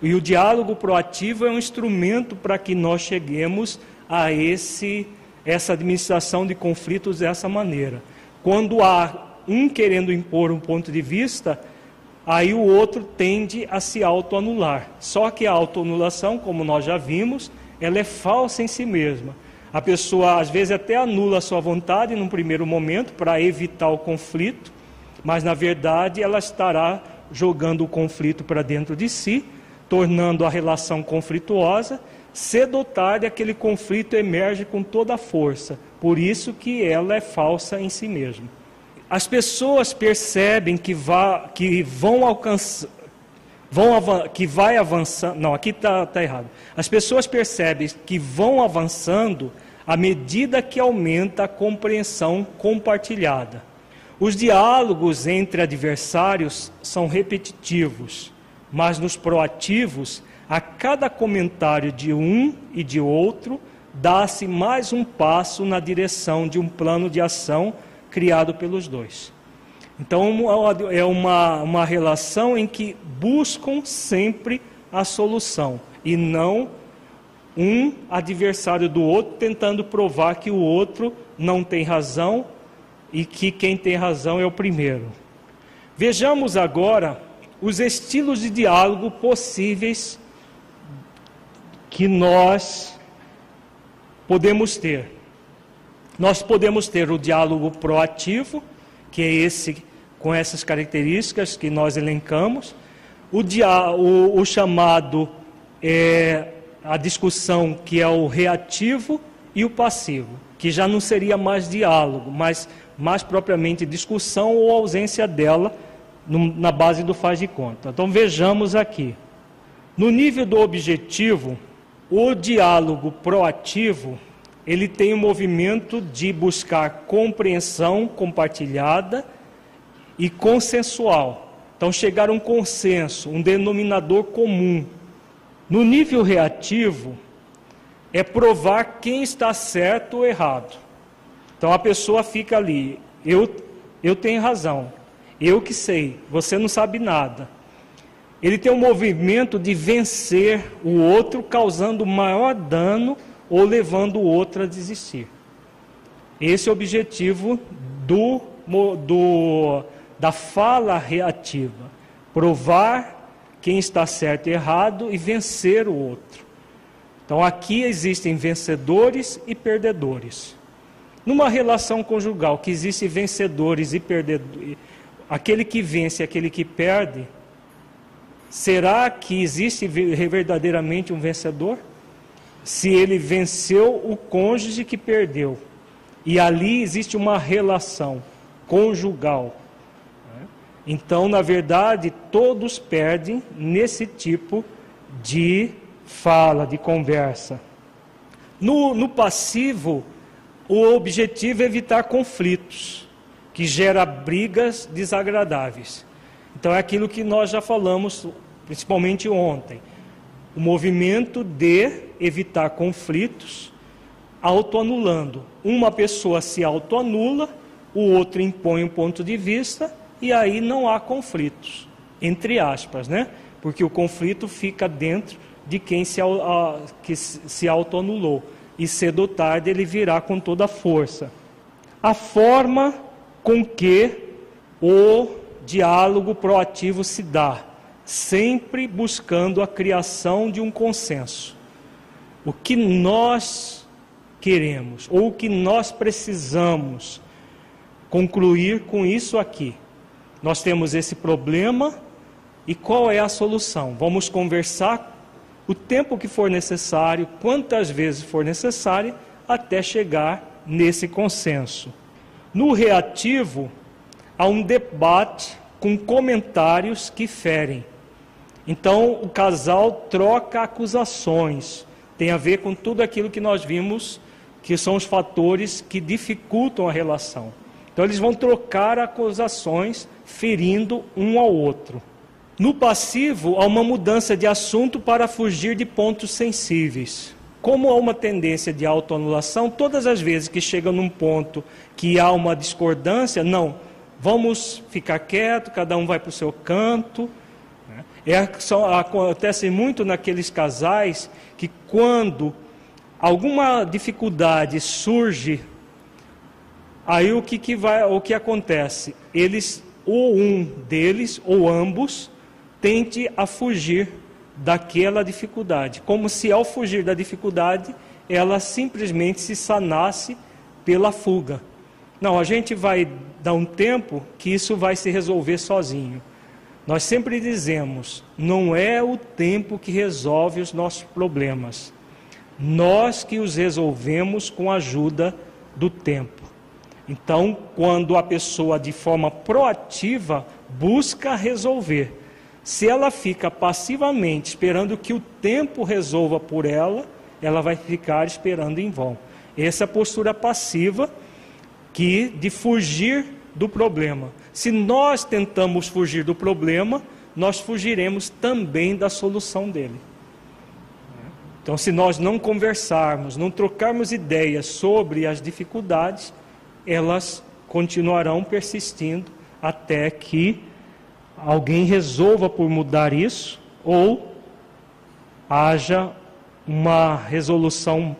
E o diálogo proativo é um instrumento para que nós cheguemos a esse, essa administração de conflitos dessa maneira. Quando há um querendo impor um ponto de vista, aí o outro tende a se autoanular. Só que a autoanulação, como nós já vimos, ela é falsa em si mesma a pessoa às vezes até anula a sua vontade num primeiro momento para evitar o conflito, mas na verdade ela estará jogando o conflito para dentro de si, tornando a relação conflituosa. Cedo ou tarde aquele conflito emerge com toda a força, por isso que ela é falsa em si mesma. As pessoas percebem que, vá, que vão alcançar, vão que vai avançando. Não, aqui está tá errado. As pessoas percebem que vão avançando à medida que aumenta a compreensão compartilhada. Os diálogos entre adversários são repetitivos, mas nos proativos, a cada comentário de um e de outro, dá-se mais um passo na direção de um plano de ação criado pelos dois. Então, é uma, uma relação em que buscam sempre a solução e não um adversário do outro, tentando provar que o outro não tem razão e que quem tem razão é o primeiro. Vejamos agora os estilos de diálogo possíveis que nós podemos ter. Nós podemos ter o diálogo proativo, que é esse com essas características que nós elencamos, o, dia, o, o chamado é, a discussão que é o reativo e o passivo, que já não seria mais diálogo, mas mais propriamente discussão ou ausência dela no, na base do faz de conta. Então vejamos aqui. No nível do objetivo, o diálogo proativo, ele tem o um movimento de buscar compreensão compartilhada e consensual. Então chegar a um consenso, um denominador comum. No nível reativo, é provar quem está certo ou errado. Então a pessoa fica ali, eu, eu tenho razão, eu que sei, você não sabe nada. Ele tem um movimento de vencer o outro, causando maior dano ou levando o outro a desistir. Esse é o objetivo do, do, da fala reativa: provar quem está certo e errado e vencer o outro. Então aqui existem vencedores e perdedores. Numa relação conjugal que existem vencedores e perdedores, aquele que vence e aquele que perde, será que existe verdadeiramente um vencedor? Se ele venceu o cônjuge que perdeu, e ali existe uma relação conjugal. Então, na verdade, todos perdem nesse tipo de fala, de conversa. No, no passivo, o objetivo é evitar conflitos que gera brigas desagradáveis. Então é aquilo que nós já falamos, principalmente ontem. O movimento de evitar conflitos, autoanulando. Uma pessoa se autoanula, o outro impõe um ponto de vista e aí não há conflitos, entre aspas, né? Porque o conflito fica dentro de quem se, que se autoanulou. E cedo ou tarde ele virá com toda a força. A forma com que o diálogo proativo se dá, sempre buscando a criação de um consenso. O que nós queremos, ou o que nós precisamos concluir com isso aqui. Nós temos esse problema e qual é a solução? Vamos conversar o tempo que for necessário, quantas vezes for necessário, até chegar nesse consenso. No reativo, há um debate com comentários que ferem. Então, o casal troca acusações. Tem a ver com tudo aquilo que nós vimos, que são os fatores que dificultam a relação. Então, eles vão trocar acusações, ferindo um ao outro. No passivo, há uma mudança de assunto para fugir de pontos sensíveis. Como há uma tendência de autoanulação, todas as vezes que chega num ponto que há uma discordância, não, vamos ficar quieto, cada um vai para o seu canto. É, só, acontece muito naqueles casais que quando alguma dificuldade surge, aí o que, que, vai, o que acontece? Eles, ou um deles, ou ambos, tente a fugir daquela dificuldade, como se ao fugir da dificuldade ela simplesmente se sanasse pela fuga. Não, a gente vai dar um tempo que isso vai se resolver sozinho. Nós sempre dizemos: não é o tempo que resolve os nossos problemas, nós que os resolvemos com a ajuda do tempo. Então, quando a pessoa de forma proativa busca resolver, se ela fica passivamente esperando que o tempo resolva por ela, ela vai ficar esperando em vão. Essa é a postura passiva que de fugir do problema. Se nós tentamos fugir do problema, nós fugiremos também da solução dele. Então, se nós não conversarmos, não trocarmos ideias sobre as dificuldades, elas continuarão persistindo até que alguém resolva por mudar isso ou haja uma resolução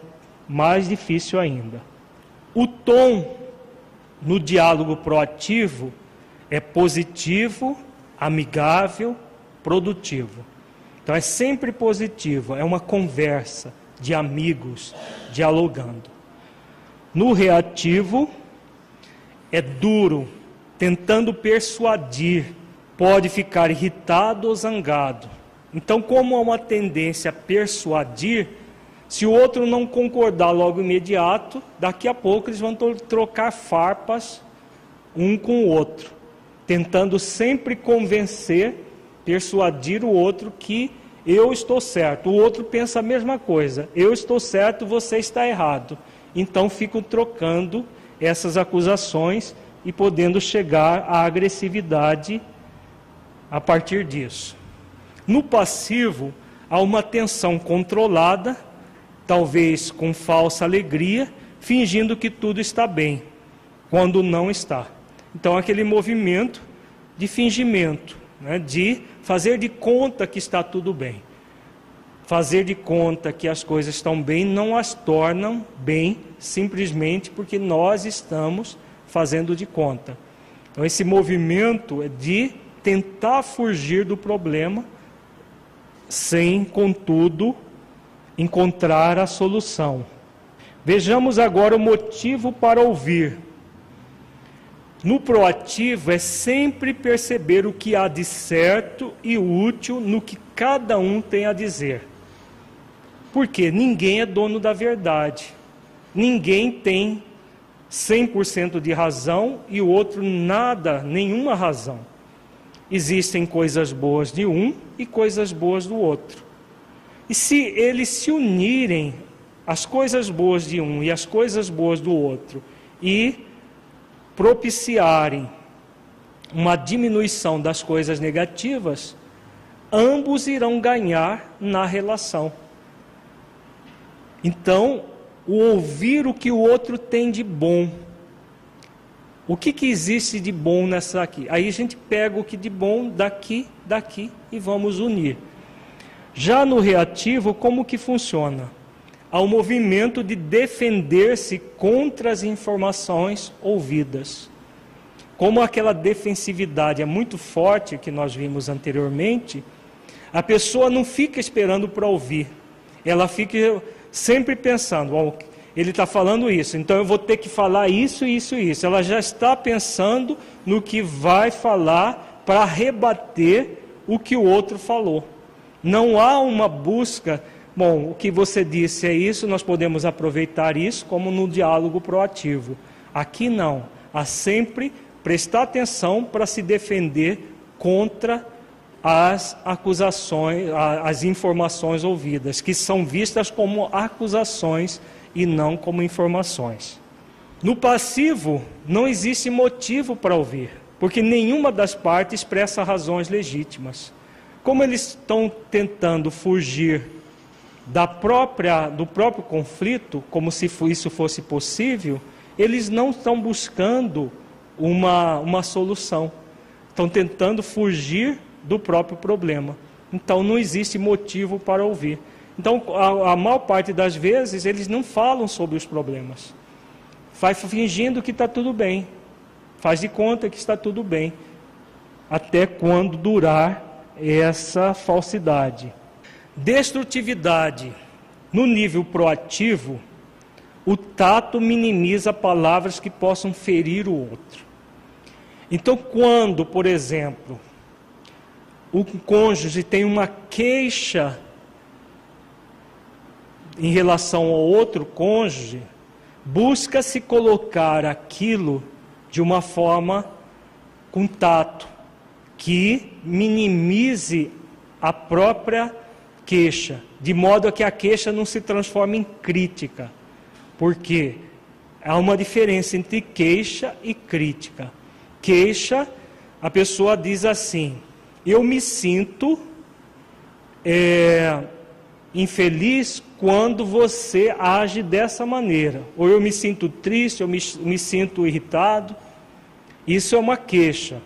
mais difícil ainda. O tom no diálogo proativo é positivo, amigável, produtivo. Então é sempre positivo, é uma conversa de amigos dialogando. No reativo é duro, tentando persuadir, pode ficar irritado ou zangado. Então, como há uma tendência a persuadir, se o outro não concordar logo imediato, daqui a pouco eles vão trocar farpas um com o outro, tentando sempre convencer, persuadir o outro que eu estou certo. O outro pensa a mesma coisa. Eu estou certo, você está errado. Então ficam trocando essas acusações e podendo chegar à agressividade a partir disso. No passivo, há uma tensão controlada talvez com falsa alegria, fingindo que tudo está bem, quando não está. Então, aquele movimento de fingimento, né, de fazer de conta que está tudo bem. Fazer de conta que as coisas estão bem não as tornam bem simplesmente porque nós estamos fazendo de conta. Então, esse movimento é de tentar fugir do problema, sem, contudo, encontrar a solução. Vejamos agora o motivo para ouvir. No proativo é sempre perceber o que há de certo e útil no que cada um tem a dizer. Porque ninguém é dono da verdade. Ninguém tem 100% de razão e o outro nada, nenhuma razão. Existem coisas boas de um e coisas boas do outro. E se eles se unirem, as coisas boas de um e as coisas boas do outro, e propiciarem uma diminuição das coisas negativas, ambos irão ganhar na relação. Então, o ouvir o que o outro tem de bom. O que, que existe de bom nessa aqui? Aí a gente pega o que de bom daqui, daqui e vamos unir. Já no reativo, como que funciona? Um movimento de defender-se contra as informações ouvidas. Como aquela defensividade é muito forte que nós vimos anteriormente, a pessoa não fica esperando para ouvir. Ela fica sempre pensando, oh, ele está falando isso, então eu vou ter que falar isso, isso, isso. Ela já está pensando no que vai falar para rebater o que o outro falou. Não há uma busca, bom, o que você disse é isso, nós podemos aproveitar isso como no diálogo proativo. Aqui não. Há sempre prestar atenção para se defender contra as acusações, as informações ouvidas, que são vistas como acusações e não como informações. No passivo, não existe motivo para ouvir, porque nenhuma das partes expressa razões legítimas. Como eles estão tentando fugir da própria, do próprio conflito, como se isso fosse possível, eles não estão buscando uma, uma solução. Estão tentando fugir do próprio problema. Então não existe motivo para ouvir. Então, a, a maior parte das vezes, eles não falam sobre os problemas. Faz fingindo que está tudo bem. Faz de conta que está tudo bem. Até quando durar essa falsidade. Destrutividade. No nível proativo, o tato minimiza palavras que possam ferir o outro. Então, quando, por exemplo, o cônjuge tem uma queixa em relação ao outro cônjuge, busca se colocar aquilo de uma forma com tato, que minimize a própria queixa, de modo a que a queixa não se transforme em crítica. Porque há uma diferença entre queixa e crítica. Queixa, a pessoa diz assim: eu me sinto é, infeliz quando você age dessa maneira, ou eu me sinto triste, eu me, me sinto irritado. Isso é uma queixa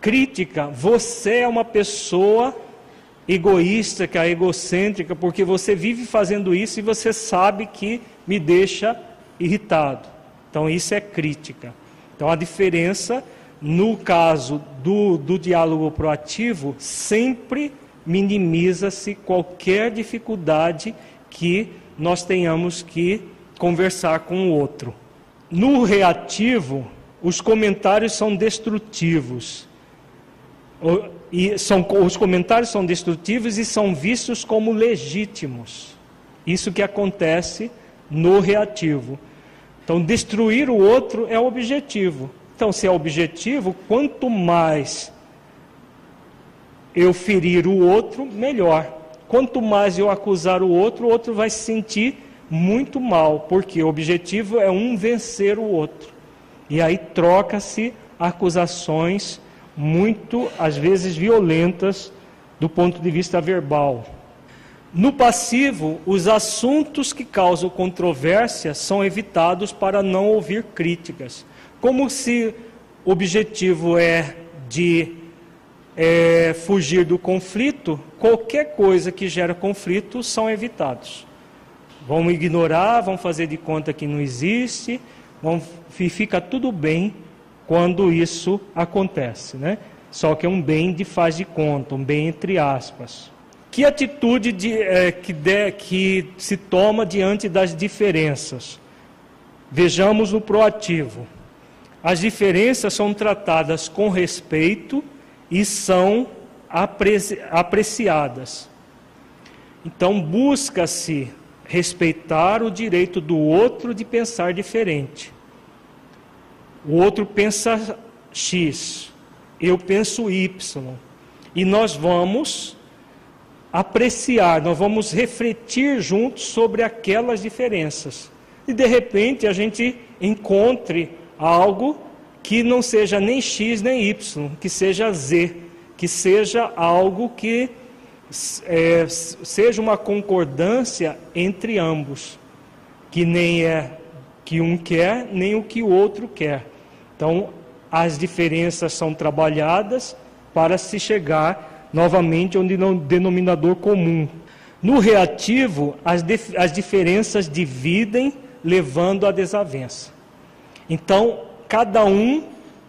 crítica, você é uma pessoa egoísta, egocêntrica, porque você vive fazendo isso e você sabe que me deixa irritado. Então, isso é crítica. Então, a diferença, no caso do, do diálogo proativo, sempre minimiza-se qualquer dificuldade que nós tenhamos que conversar com o outro. No reativo, os comentários são destrutivos. E são, os comentários são destrutivos e são vistos como legítimos. Isso que acontece no reativo. Então, destruir o outro é o objetivo. Então, se é objetivo, quanto mais eu ferir o outro, melhor. Quanto mais eu acusar o outro, o outro vai se sentir muito mal, porque o objetivo é um vencer o outro. E aí troca-se acusações muito, às vezes, violentas do ponto de vista verbal. No passivo, os assuntos que causam controvérsia são evitados para não ouvir críticas. Como se o objetivo é de é, fugir do conflito, qualquer coisa que gera conflito são evitados. Vamos ignorar, vamos fazer de conta que não existe, vamos, fica tudo bem quando isso acontece, né? Só que é um bem de faz de conta, um bem entre aspas. Que atitude de, é, que, de, que se toma diante das diferenças? Vejamos no proativo. As diferenças são tratadas com respeito e são apreci apreciadas. Então, busca-se respeitar o direito do outro de pensar diferente. O outro pensa X, eu penso Y. E nós vamos apreciar, nós vamos refletir juntos sobre aquelas diferenças. E de repente a gente encontre algo que não seja nem X nem Y, que seja Z, que seja algo que é, seja uma concordância entre ambos, que nem é que um quer, nem o que o outro quer. Então, as diferenças são trabalhadas para se chegar novamente a um denominador comum. No reativo, as, as diferenças dividem, levando à desavença. Então, cada um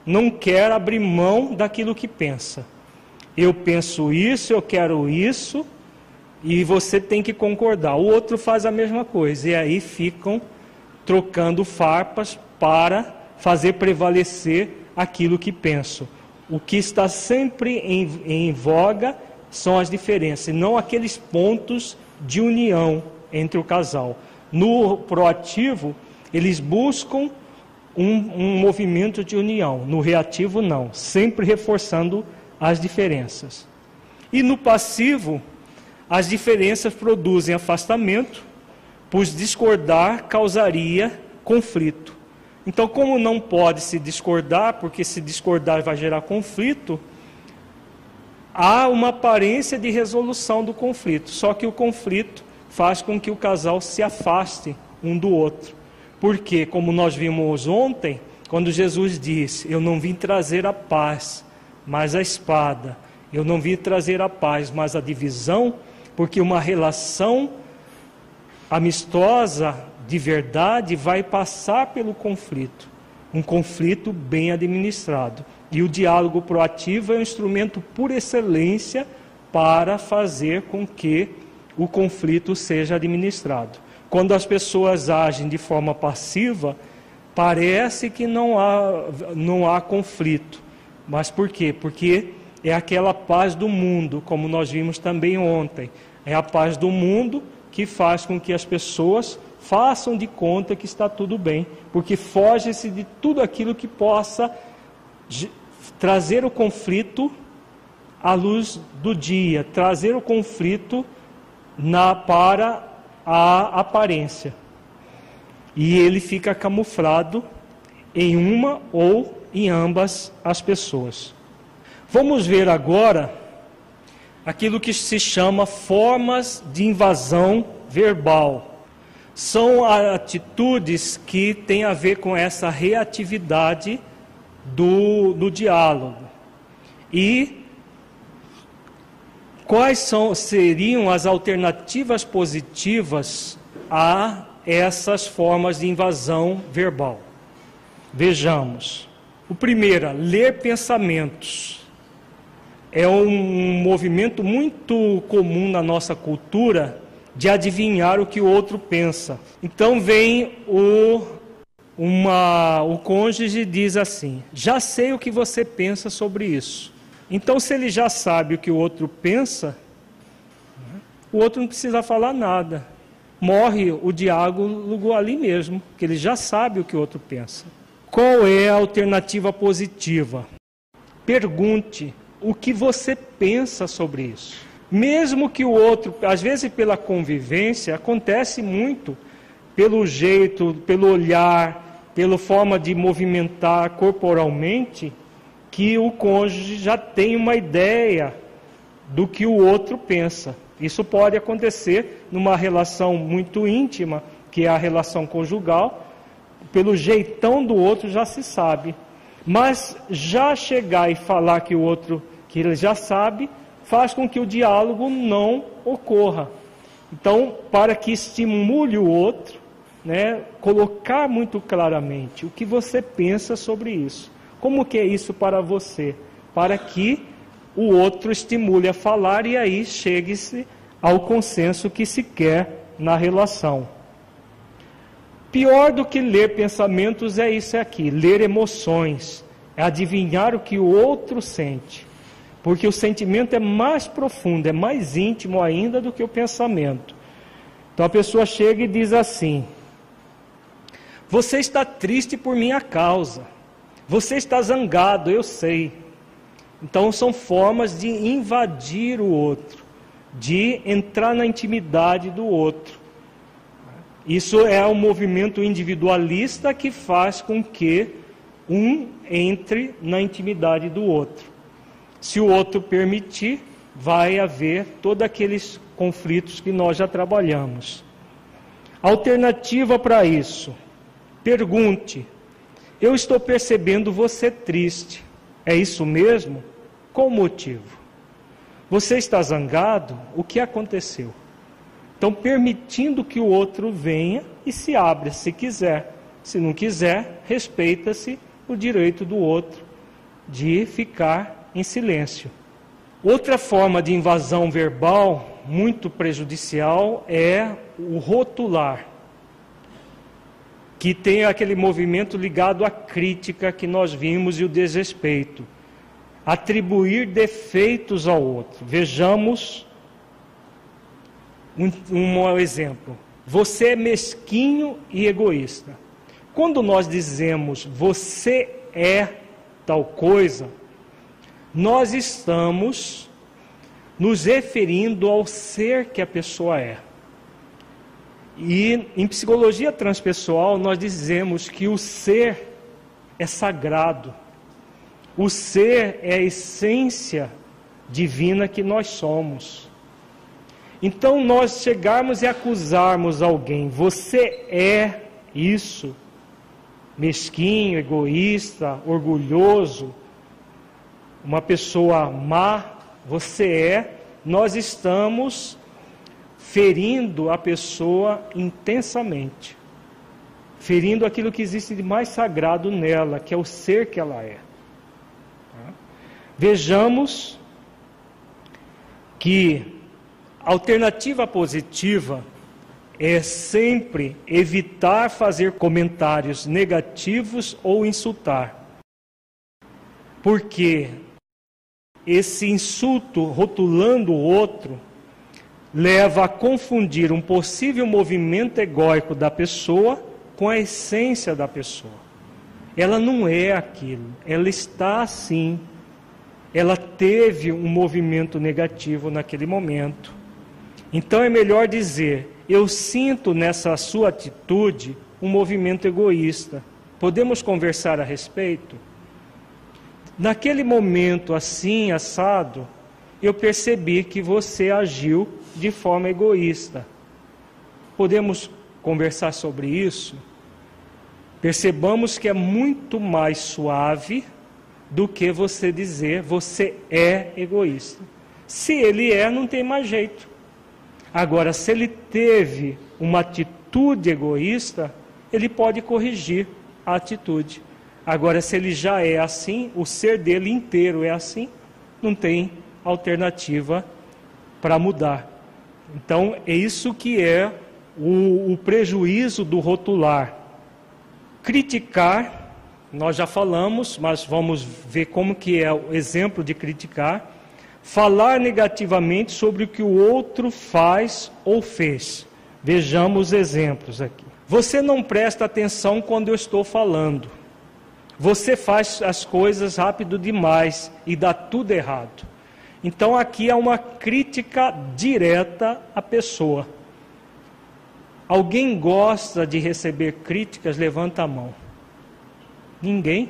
não quer abrir mão daquilo que pensa. Eu penso isso, eu quero isso, e você tem que concordar. O outro faz a mesma coisa, e aí ficam trocando farpas para fazer prevalecer aquilo que penso. O que está sempre em, em voga são as diferenças, não aqueles pontos de união entre o casal. No proativo, eles buscam um, um, movimento de união, no reativo, não, sempre reforçando as diferenças. E no passivo, as diferenças produzem afastamento, pois discordar causaria conflito. Então, como não pode se discordar, porque se discordar vai gerar conflito, há uma aparência de resolução do conflito. Só que o conflito faz com que o casal se afaste um do outro. Porque, como nós vimos ontem, quando Jesus disse: Eu não vim trazer a paz, mas a espada. Eu não vim trazer a paz, mas a divisão, porque uma relação amistosa de verdade vai passar pelo conflito, um conflito bem administrado. E o diálogo proativo é um instrumento por excelência para fazer com que o conflito seja administrado. Quando as pessoas agem de forma passiva, parece que não há, não há conflito. Mas por quê? Porque é aquela paz do mundo, como nós vimos também ontem. É a paz do mundo que faz com que as pessoas façam de conta que está tudo bem, porque foge-se de tudo aquilo que possa trazer o conflito à luz do dia, trazer o conflito na para a aparência. E ele fica camuflado em uma ou em ambas as pessoas. Vamos ver agora aquilo que se chama formas de invasão verbal são atitudes que têm a ver com essa reatividade do, do diálogo. E Quais são, seriam as alternativas positivas a essas formas de invasão verbal? Vejamos. O primeiro, ler pensamentos. É um movimento muito comum na nossa cultura de adivinhar o que o outro pensa. Então vem o uma o cônjuge diz assim: "Já sei o que você pensa sobre isso". Então se ele já sabe o que o outro pensa, o outro não precisa falar nada. Morre o diálogo ali mesmo, que ele já sabe o que o outro pensa. Qual é a alternativa positiva? Pergunte o que você pensa sobre isso. Mesmo que o outro, às vezes pela convivência, acontece muito pelo jeito, pelo olhar, pela forma de movimentar corporalmente, que o cônjuge já tem uma ideia do que o outro pensa. Isso pode acontecer numa relação muito íntima, que é a relação conjugal, pelo jeitão do outro já se sabe. Mas já chegar e falar que o outro, que ele já sabe, faz com que o diálogo não ocorra. Então, para que estimule o outro, né, colocar muito claramente o que você pensa sobre isso. Como que é isso para você? Para que o outro estimule a falar e aí chegue-se ao consenso que se quer na relação. Pior do que ler pensamentos é isso aqui, ler emoções, é adivinhar o que o outro sente. Porque o sentimento é mais profundo, é mais íntimo ainda do que o pensamento. Então a pessoa chega e diz assim: Você está triste por minha causa. Você está zangado, eu sei. Então são formas de invadir o outro, de entrar na intimidade do outro. Isso é um movimento individualista que faz com que um entre na intimidade do outro. Se o outro permitir, vai haver todos aqueles conflitos que nós já trabalhamos. Alternativa para isso: pergunte. Eu estou percebendo você triste. É isso mesmo? Qual o motivo? Você está zangado? O que aconteceu? Então, permitindo que o outro venha e se abra, se quiser. Se não quiser, respeita-se o direito do outro de ficar em silêncio. Outra forma de invasão verbal muito prejudicial é o rotular, que tem aquele movimento ligado à crítica que nós vimos e o desrespeito. Atribuir defeitos ao outro. Vejamos um, um exemplo. Você é mesquinho e egoísta. Quando nós dizemos você é tal coisa, nós estamos nos referindo ao ser que a pessoa é. E em psicologia transpessoal, nós dizemos que o ser é sagrado. O ser é a essência divina que nós somos. Então, nós chegarmos e acusarmos alguém, você é isso, mesquinho, egoísta, orgulhoso, uma pessoa má, você é, nós estamos ferindo a pessoa intensamente, ferindo aquilo que existe de mais sagrado nela, que é o ser que ela é. Vejamos que a alternativa positiva é sempre evitar fazer comentários negativos ou insultar. Porque esse insulto rotulando o outro leva a confundir um possível movimento egóico da pessoa com a essência da pessoa. Ela não é aquilo, ela está assim. Ela teve um movimento negativo naquele momento. Então é melhor dizer: eu sinto nessa sua atitude um movimento egoísta. Podemos conversar a respeito? Naquele momento assim, assado, eu percebi que você agiu de forma egoísta. Podemos conversar sobre isso? Percebamos que é muito mais suave do que você dizer você é egoísta. Se ele é, não tem mais jeito. Agora, se ele teve uma atitude egoísta, ele pode corrigir a atitude. Agora, se ele já é assim, o ser dele inteiro é assim, não tem alternativa para mudar. Então, é isso que é o, o prejuízo do rotular. Criticar, nós já falamos, mas vamos ver como que é o exemplo de criticar. Falar negativamente sobre o que o outro faz ou fez. Vejamos exemplos aqui. Você não presta atenção quando eu estou falando. Você faz as coisas rápido demais e dá tudo errado. Então aqui é uma crítica direta à pessoa. Alguém gosta de receber críticas? Levanta a mão. Ninguém?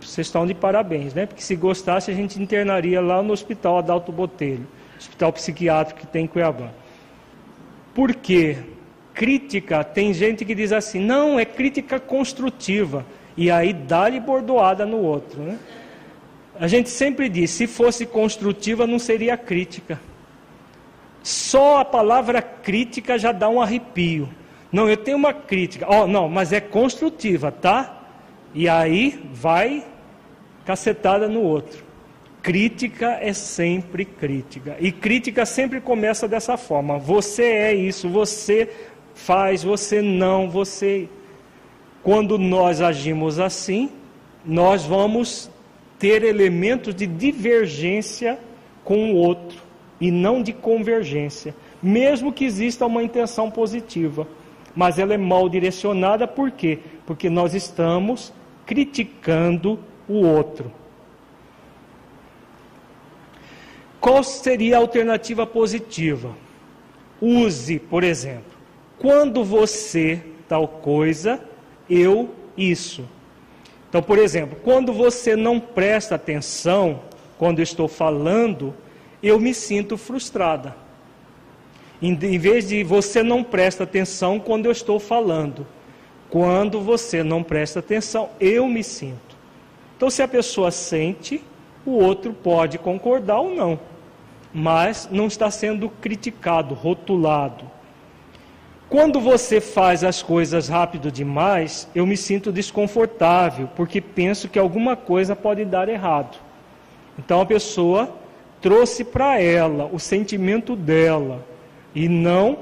Vocês estão de parabéns, né? Porque se gostasse a gente internaria lá no Hospital Adalto Botelho, hospital psiquiátrico que tem em Cuiabá. Por quê? Crítica, tem gente que diz assim, não, é crítica construtiva. E aí dá-lhe bordoada no outro, né? A gente sempre diz, se fosse construtiva não seria crítica. Só a palavra crítica já dá um arrepio. Não, eu tenho uma crítica. Oh, não, mas é construtiva, tá? E aí vai cacetada no outro. Crítica é sempre crítica. E crítica sempre começa dessa forma. Você é isso, você faz, você não, você. Quando nós agimos assim, nós vamos ter elementos de divergência com o outro e não de convergência, mesmo que exista uma intenção positiva, mas ela é mal direcionada por quê? Porque nós estamos criticando o outro. Qual seria a alternativa positiva? Use, por exemplo, quando você tal coisa, eu isso. Então, por exemplo, quando você não presta atenção quando estou falando, eu me sinto frustrada. Em, vez de você não presta atenção quando eu estou falando, quando você não presta atenção, eu me sinto. Então, se a pessoa sente, o outro pode concordar ou não, mas não está sendo criticado, rotulado. Quando você faz as coisas rápido demais, eu me sinto desconfortável, porque penso que alguma coisa pode dar errado. Então a pessoa trouxe para ela o sentimento dela e não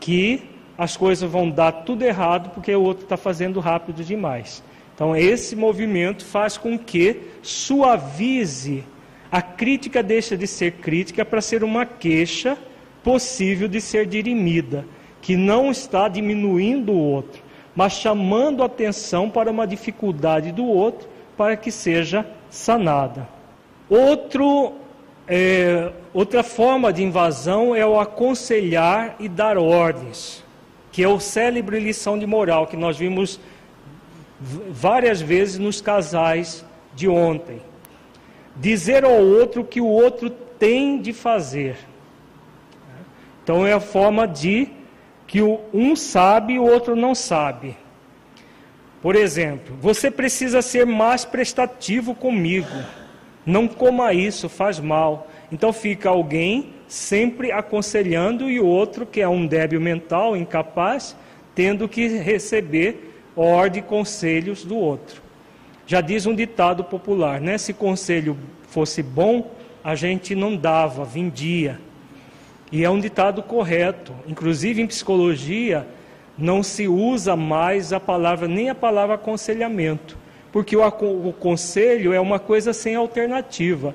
que as coisas vão dar tudo errado porque o outro está fazendo rápido demais. Então, esse movimento faz com que suavize a crítica, deixa de ser crítica para ser uma queixa possível de ser dirimida, que não está diminuindo o outro, mas chamando atenção para uma dificuldade do outro para que seja sanada. Outro é, outra forma de invasão é o aconselhar e dar ordens, que é o célebre lição de moral que nós vimos várias vezes nos casais de ontem. Dizer ao outro que o outro tem de fazer. Então é a forma de que um sabe e o outro não sabe. Por exemplo, você precisa ser mais prestativo comigo. Não coma isso, faz mal. Então fica alguém sempre aconselhando e o outro, que é um débil mental, incapaz, tendo que receber ordem e conselhos do outro. Já diz um ditado popular, né? Se conselho fosse bom, a gente não dava, vendia. E é um ditado correto. Inclusive em psicologia não se usa mais a palavra nem a palavra aconselhamento porque o, o conselho é uma coisa sem alternativa.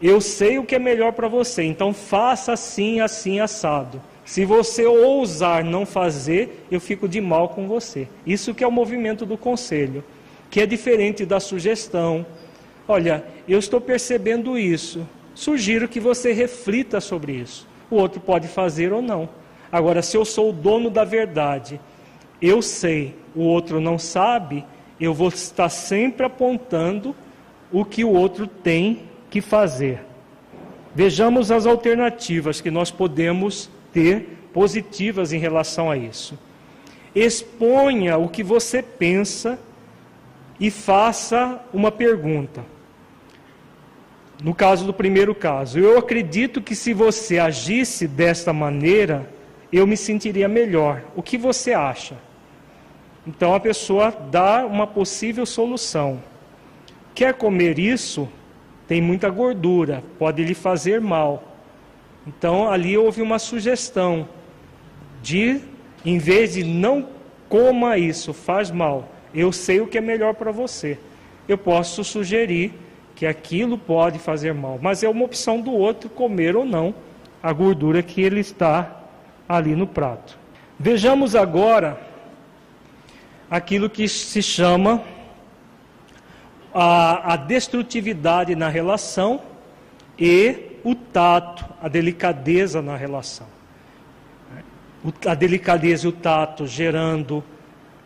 Eu sei o que é melhor para você, então faça assim, assim, assado. Se você ousar não fazer, eu fico de mal com você. Isso que é o movimento do conselho, que é diferente da sugestão. Olha, eu estou percebendo isso. Sugiro que você reflita sobre isso. O outro pode fazer ou não. Agora, se eu sou o dono da verdade, eu sei, o outro não sabe, eu vou estar sempre apontando o que o outro tem que fazer. Vejamos as alternativas que nós podemos ter positivas em relação a isso. Exponha o que você pensa e faça uma pergunta. No caso do primeiro caso, eu acredito que se você agisse desta maneira, eu me sentiria melhor. O que você acha? Então a pessoa dá uma possível solução. Quer comer isso? Tem muita gordura, pode lhe fazer mal. Então ali houve uma sugestão de, em vez de não coma isso, faz mal, eu sei o que é melhor para você. Eu posso sugerir que aquilo pode fazer mal, mas é uma opção do outro comer ou não a gordura que ele está ali no prato. Vejamos agora aquilo que se chama a, a destrutividade na relação e o tato, a delicadeza na relação. A delicadeza e o tato gerando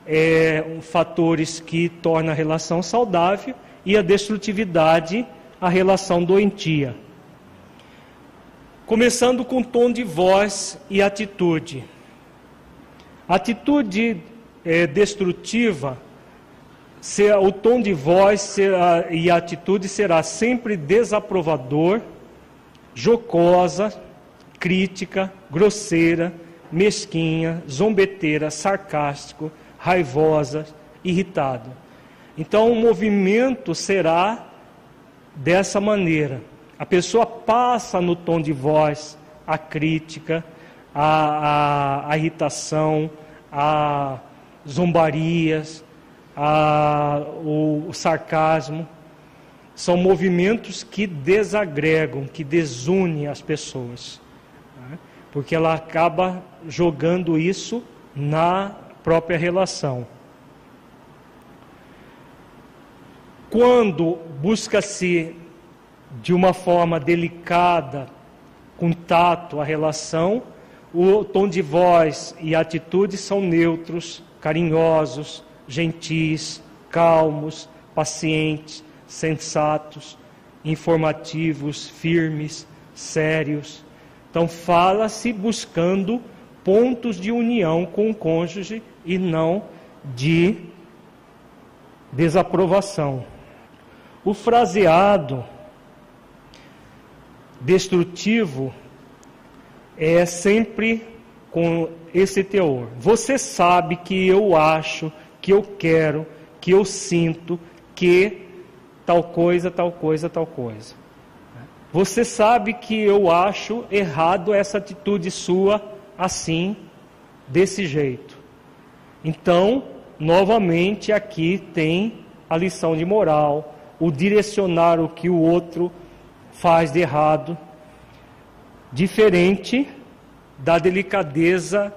é, fatores que tornam a relação saudável e a destrutividade a relação doentia. Começando com tom de voz e atitude. Atitude é, destrutiva, o tom de voz será, e atitude será sempre desaprovador, jocosa, crítica, grosseira, mesquinha, zombeteira, sarcástico, raivosa, irritado. Então o movimento será dessa maneira. A pessoa passa no tom de voz a crítica, a, a, a irritação, a zombarias, a, o, o sarcasmo. São movimentos que desagregam, que desunem as pessoas. Né? Porque ela acaba jogando isso na própria relação. Quando busca-se de uma forma delicada, com tato, a relação, o tom de voz e atitude são neutros, carinhosos, gentis, calmos, pacientes, sensatos, informativos, firmes, sérios. Então, fala-se buscando pontos de união com o cônjuge e não de desaprovação. O fraseado destrutivo é sempre com esse teor. Você sabe que eu acho, que eu quero, que eu sinto que tal coisa, tal coisa, tal coisa. Você sabe que eu acho errado essa atitude sua assim, desse jeito. Então, novamente aqui tem a lição de moral, o direcionar o que o outro faz de errado, diferente da delicadeza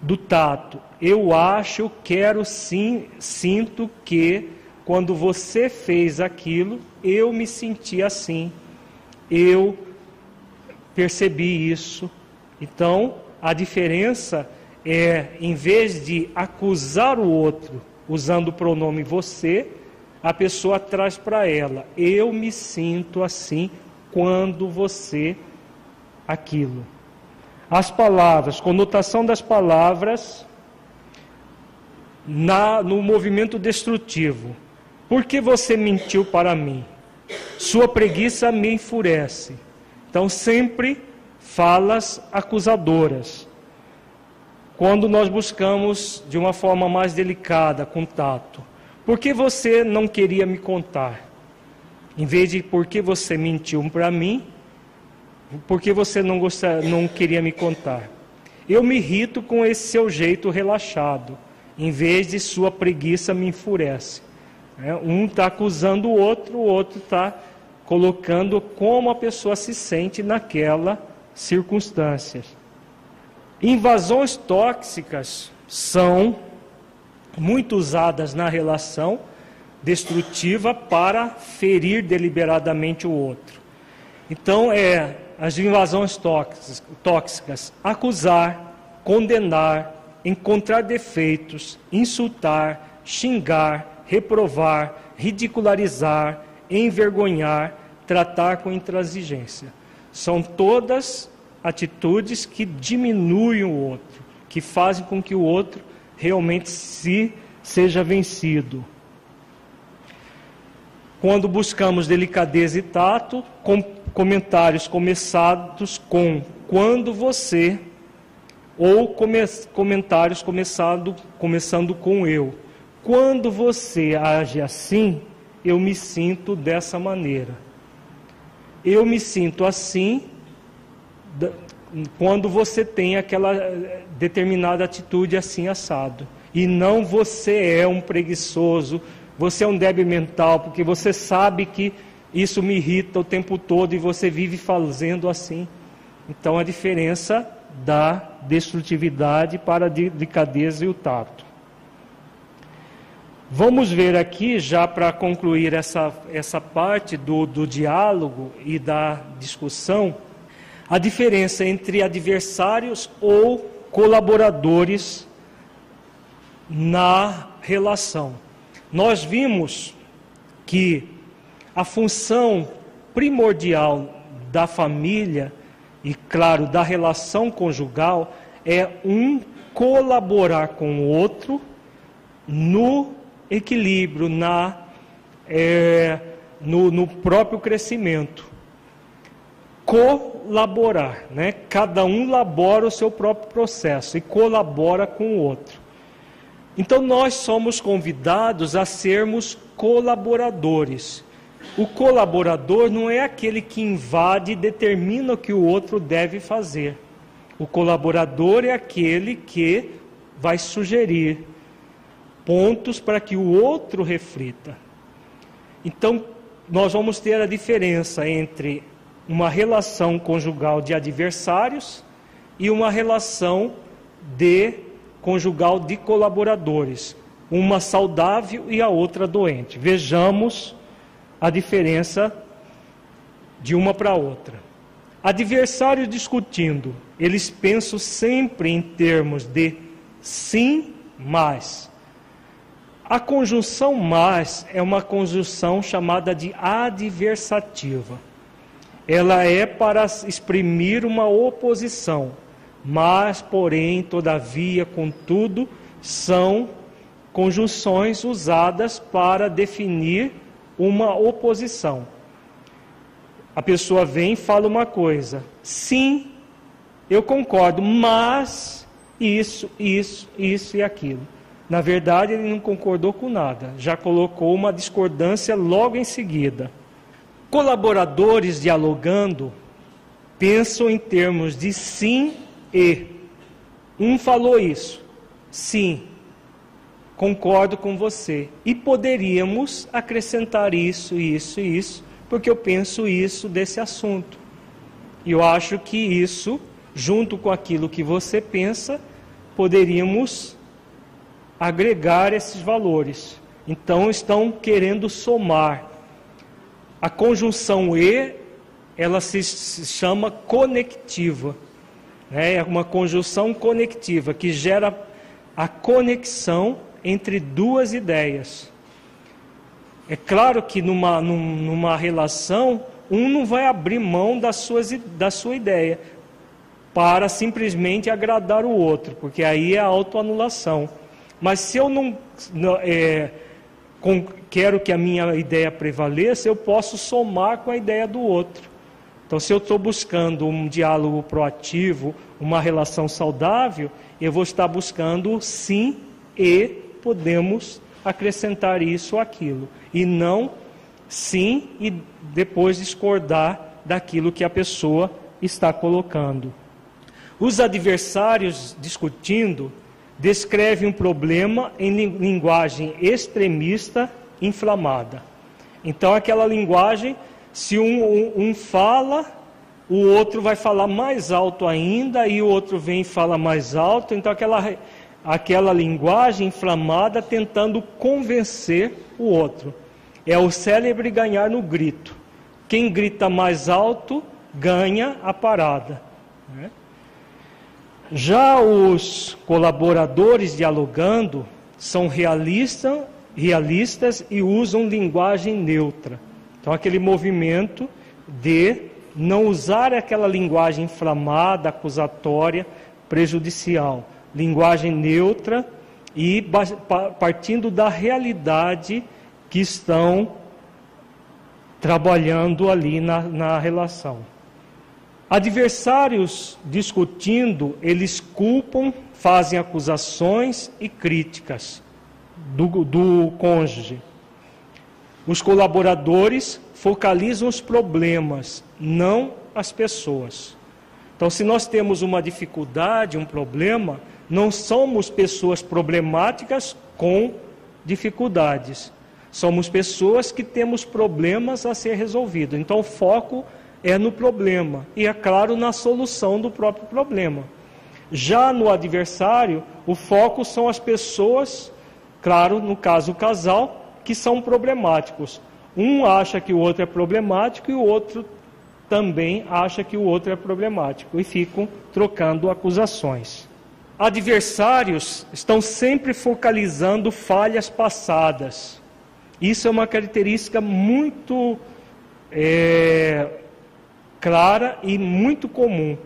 do tato. Eu acho, quero sim, sinto que quando você fez aquilo, eu me senti assim. Eu percebi isso. Então, a diferença é, em vez de acusar o outro usando o pronome você, a pessoa traz para ela: eu me sinto assim quando você aquilo. As palavras, conotação das palavras na, no movimento destrutivo. Por que você mentiu para mim? Sua preguiça me enfurece. Então, sempre falas acusadoras. Quando nós buscamos de uma forma mais delicada, com tato, por que você não queria me contar? Em vez de por que você mentiu para mim, por que você não, gostar, não queria me contar? Eu me irrito com esse seu jeito relaxado, em vez de sua preguiça me enfurece. É, um está acusando o outro, o outro está colocando como a pessoa se sente naquela circunstâncias. Invasões tóxicas são muito usadas na relação destrutiva para ferir deliberadamente o outro. Então, é as invasões tóxicas, acusar, condenar, encontrar defeitos, insultar, xingar, reprovar, ridicularizar, envergonhar, tratar com intransigência. São todas atitudes que diminuem o outro, que fazem com que o outro realmente se seja vencido. quando buscamos delicadeza e tato, com comentários começados com quando você, ou come, comentários começado, começando com eu. Quando você age assim, eu me sinto dessa maneira. Eu me sinto assim quando você tem aquela eh, determinada atitude assim assado. E não você é um preguiçoso, você é um débil mental, porque você sabe que isso me irrita o tempo todo e você vive fazendo assim. Então a diferença da destrutividade para a delicadeza e o tato. Vamos ver aqui, já para concluir essa, essa parte do, do diálogo e da discussão, a diferença entre adversários ou colaboradores na relação nós vimos que a função primordial da família e, claro, da relação conjugal é um colaborar com o outro no equilíbrio, na, é, no, no próprio crescimento. Colaborar, né? cada um labora o seu próprio processo e colabora com o outro. Então nós somos convidados a sermos colaboradores. O colaborador não é aquele que invade e determina o que o outro deve fazer. O colaborador é aquele que vai sugerir pontos para que o outro reflita. Então, nós vamos ter a diferença entre uma relação conjugal de adversários e uma relação de conjugal de colaboradores, uma saudável e a outra doente. Vejamos a diferença de uma para outra. Adversários discutindo, eles pensam sempre em termos de sim, mas. A conjunção mas é uma conjunção chamada de adversativa. Ela é para exprimir uma oposição mas, porém, todavia, contudo, são conjunções usadas para definir uma oposição. A pessoa vem e fala uma coisa, sim, eu concordo, mas isso, isso, isso e aquilo. Na verdade, ele não concordou com nada, já colocou uma discordância logo em seguida. Colaboradores dialogando pensam em termos de sim e. Um falou isso. Sim, concordo com você. E poderíamos acrescentar isso, isso e isso, porque eu penso isso desse assunto. E eu acho que isso, junto com aquilo que você pensa, poderíamos agregar esses valores. Então estão querendo somar. A conjunção e, ela se chama conectiva. É uma conjunção conectiva que gera a conexão entre duas ideias. É claro que numa, numa relação, um não vai abrir mão das suas, da sua ideia para simplesmente agradar o outro, porque aí é autoanulação. Mas se eu não, é, com, quero que a minha ideia prevaleça, eu posso somar com a ideia do outro. Então, se eu estou buscando um diálogo proativo, uma relação saudável, eu vou estar buscando sim e podemos acrescentar isso ou aquilo. E não sim e depois discordar daquilo que a pessoa está colocando. Os adversários discutindo descrevem um problema em linguagem extremista inflamada. Então, aquela linguagem se um, um, um, fala, o outro vai falar mais alto ainda, e o outro vem e fala mais alto. Então, aquela, aquela linguagem inflamada tentando convencer o outro. É o célebre ganhar no grito. Quem grita mais alto ganha a parada. Né? Já os colaboradores dialogando são realistas, e usam linguagem neutra. Então, aquele movimento de não usar aquela linguagem inflamada, acusatória, prejudicial, linguagem neutra e partindo da realidade que estão trabalhando ali na, na relação. Adversários discutindo, eles culpam, fazem acusações e críticas do, do cônjuge. Os colaboradores focalizam os problemas, não as pessoas. Então, se nós temos uma dificuldade, um problema, não somos pessoas problemáticas com dificuldades. Somos pessoas que temos problemas a ser resolvidos. Então, o foco no problema e, é claro, na solução do próprio problema. Já no adversário, o foco são as pessoas, claro, no caso o casal, que são problemáticos. Um acha que o outro é problemático e o outro também acha que o outro é problemático e ficam trocando acusações. Adversários estão sempre focalizando falhas passadas. Isso é uma característica muito é, clara e muito comum.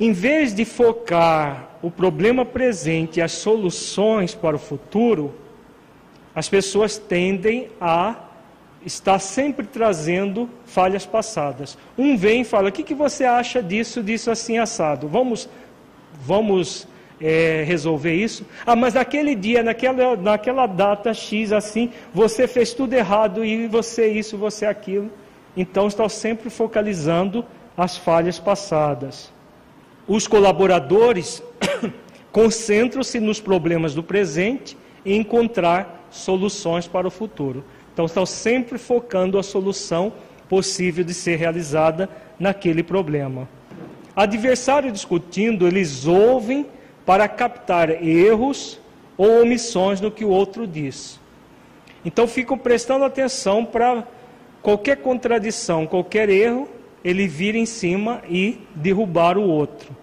Em vez de focar o problema presente e as soluções para o futuro, as pessoas tendem a estar sempre trazendo falhas passadas. Um vem e fala: o que, que você acha disso, disso assim assado? Vamos, vamos é, resolver isso? Ah, mas naquele dia, naquela, naquela data X assim, você fez tudo errado e você isso, você aquilo. Então está sempre focalizando as falhas passadas. Os colaboradores [COUGHS] concentram-se nos problemas do presente e encontrar soluções para o futuro. Então estão sempre focando a solução possível de ser realizada naquele problema. Adversário discutindo, eles ouvem para captar erros ou omissões no que o outro diz. Então ficam prestando atenção para qualquer contradição, qualquer erro, ele vir em cima e derrubar o outro.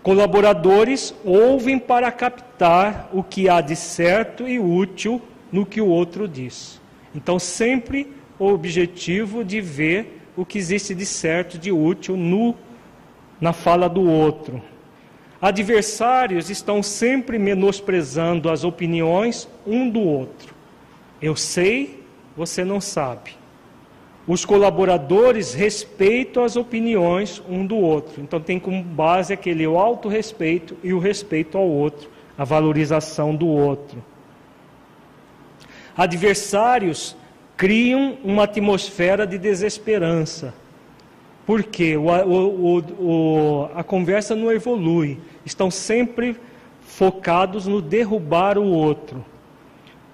Colaboradores ouvem para captar o que há de certo e útil no que o outro diz. Então, sempre o objetivo de ver o que existe de certo, de útil no, na fala do outro. Adversários estão sempre menosprezando as opiniões um do outro. Eu sei, você não sabe. Os colaboradores respeitam as opiniões um do outro. Então tem como base aquele auto-respeito e o respeito ao outro, a valorização do outro. Adversários criam uma atmosfera de desesperança porque o, o, o, a conversa não evolui. Estão sempre focados no derrubar o outro.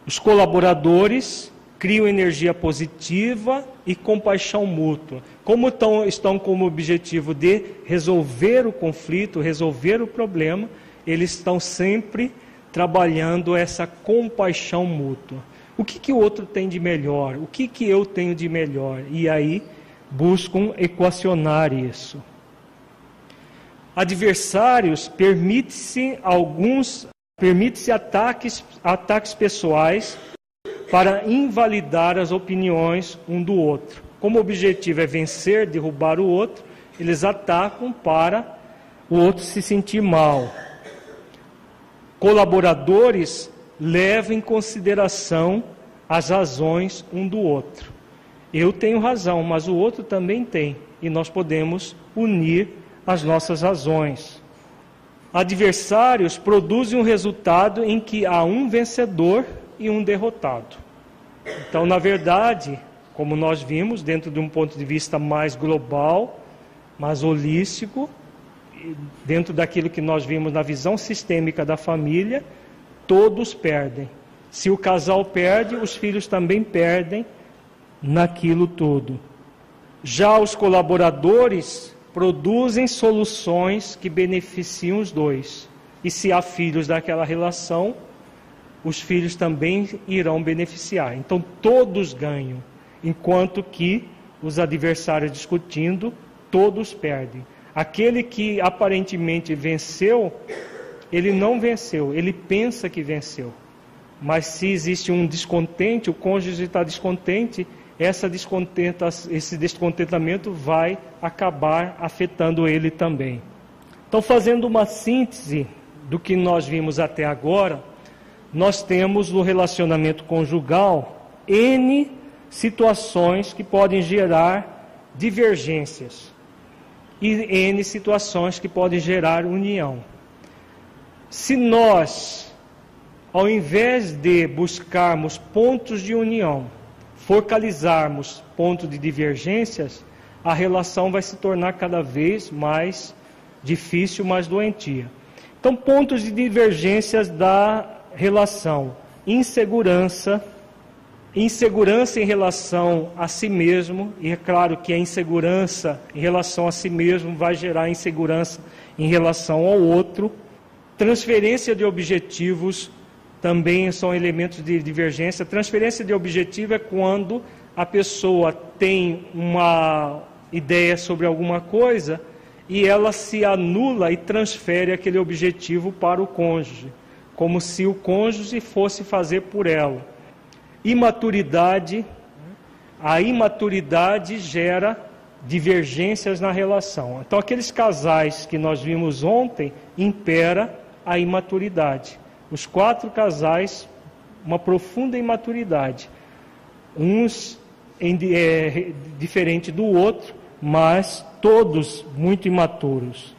Os colaboradores criam energia positiva e compaixão mútua. Como estão, estão como objetivo de resolver o conflito, resolver o problema, eles estão sempre trabalhando essa compaixão mútua. O que, que o outro tem de melhor? O que, que eu tenho de melhor? E aí buscam equacionar isso. Adversários permite-se alguns permite-se ataques ataques pessoais para invalidar as opiniões um do outro. Como o objetivo é vencer, derrubar o outro, eles atacam para o outro se sentir mal. Colaboradores levam em consideração as razões um do outro. Eu tenho razão, mas o outro também tem, e nós podemos unir as nossas razões. Adversários produzem um resultado em que há um vencedor e um derrotado. Então, na verdade, como nós vimos, dentro de um ponto de vista mais global, mais holístico, dentro daquilo que nós vimos na visão sistêmica da família, todos perdem. Se o casal perde, os filhos também perdem naquilo todo. Já os colaboradores produzem soluções que beneficiam os dois. E se há filhos daquela relação, os filhos também irão beneficiar. Então todos ganham, enquanto que os adversários discutindo, todos perdem. Aquele que aparentemente venceu, ele não venceu, ele pensa que venceu. Mas se existe um descontente, o cônjuge está descontente, essa descontenta, esse descontentamento vai acabar afetando ele também. Então, fazendo uma síntese do que nós vimos até agora, nós temos no relacionamento conjugal N situações que podem gerar divergências e N situações que podem gerar união. Se nós, ao invés de buscarmos pontos de união, focalizarmos pontos de divergências, a relação vai se tornar cada vez mais difícil, mais doentia. Então, pontos de divergências da relação: insegurança, insegurança em relação a si mesmo, e é claro que a insegurança em relação a si mesmo vai gerar insegurança em relação ao outro. Transferência de objetivos também são elementos de divergência. Transferência de objetivo é quando a pessoa tem uma ideia sobre alguma coisa e ela se anula e transfere aquele objetivo para o cônjuge, como se o cônjuge fosse fazer por ela. Imaturidade, a imaturidade gera divergências na relação. Então, aqueles casais que nós vimos ontem, impera a imaturidade. Os quatro casais, uma profunda imaturidade. Uns em, é, diferente do outro, mas todos muito imaturos.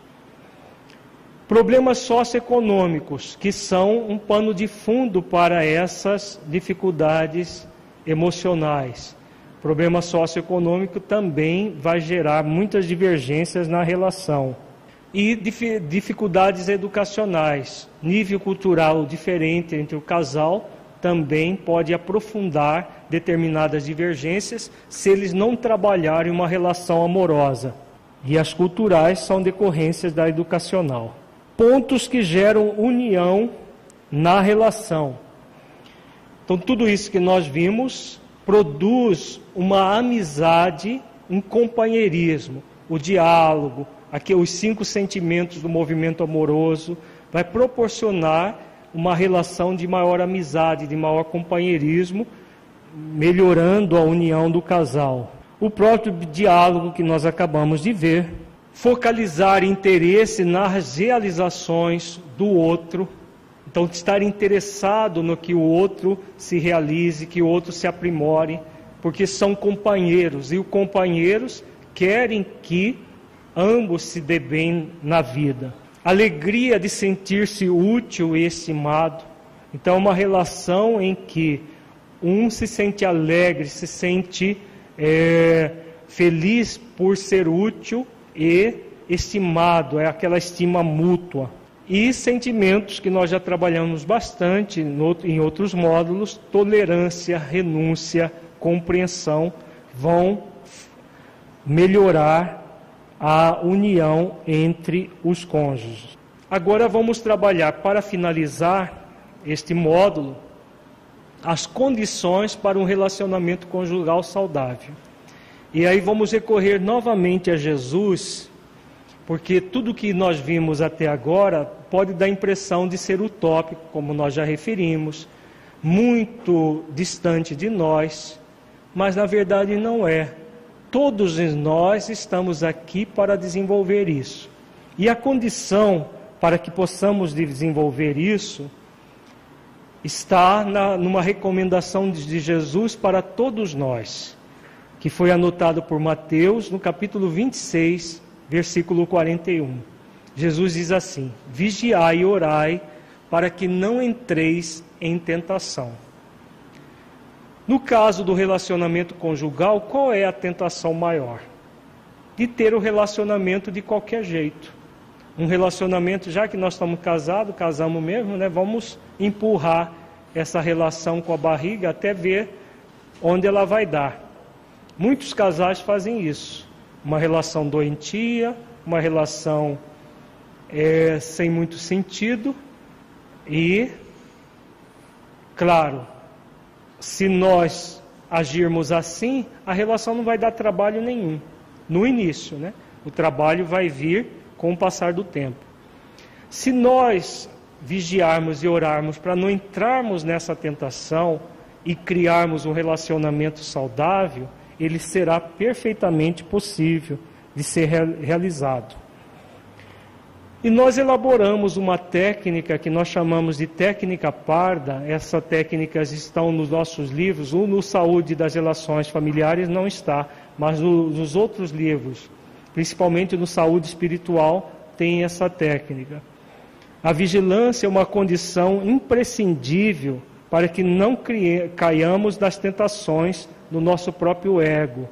Problemas socioeconômicos, que são um pano de fundo para essas dificuldades emocionais. Problema socioeconômico também vai gerar muitas divergências na relação. E dificuldades educacionais, nível cultural diferente entre o casal também pode aprofundar determinadas divergências se eles não trabalharem uma relação amorosa. E as culturais são decorrências da educacional pontos que geram união na relação. Então, tudo isso que nós vimos produz uma amizade, um companheirismo, o diálogo, aqui os cinco sentimentos do movimento amoroso, vai proporcionar uma relação de maior amizade, de maior companheirismo, melhorando a união do casal. O próprio diálogo que nós acabamos de ver focalizar interesse nas realizações do outro. Então, estar interessado no que o outro se realize, que o outro se aprimore, porque são companheiros e os companheiros querem que ambos se dê bem na vida. Alegria de sentir-se útil e estimado. Então, é uma relação em que um se sente alegre, se sente é, feliz por ser útil e estimado, é aquela estima mútua. E sentimentos que nós já trabalhamos bastante em outros módulos, tolerância, renúncia, compreensão, vão melhorar a união entre os cônjuges. Agora vamos trabalhar para finalizar este módulo as condições para um relacionamento conjugal saudável. E aí vamos recorrer novamente a Jesus, porque tudo que nós vimos até agora pode dar a impressão de ser utópico, como nós já referimos, muito distante de nós, mas na verdade não é. Todos nós estamos aqui para desenvolver isso. E a condição para que possamos desenvolver isso está na, numa recomendação de Jesus para todos nós que foi anotado por Mateus no capítulo 26, versículo 41. Jesus diz assim: Vigiai e orai para que não entreis em tentação. No caso do relacionamento conjugal, qual é a tentação maior? De ter o relacionamento de qualquer jeito. Um relacionamento, já que nós estamos casados, casamos mesmo, né? Vamos empurrar essa relação com a barriga até ver onde ela vai dar. Muitos casais fazem isso. Uma relação doentia, uma relação é, sem muito sentido e, claro, se nós agirmos assim, a relação não vai dar trabalho nenhum no início, né? O trabalho vai vir com o passar do tempo. Se nós vigiarmos e orarmos para não entrarmos nessa tentação e criarmos um relacionamento saudável, ele será perfeitamente possível de ser realizado. E nós elaboramos uma técnica que nós chamamos de técnica parda. Essas técnicas estão nos nossos livros. O no Saúde das Relações Familiares não está, mas no, nos outros livros, principalmente no Saúde Espiritual, tem essa técnica. A vigilância é uma condição imprescindível para que não caiamos das tentações do nosso próprio ego,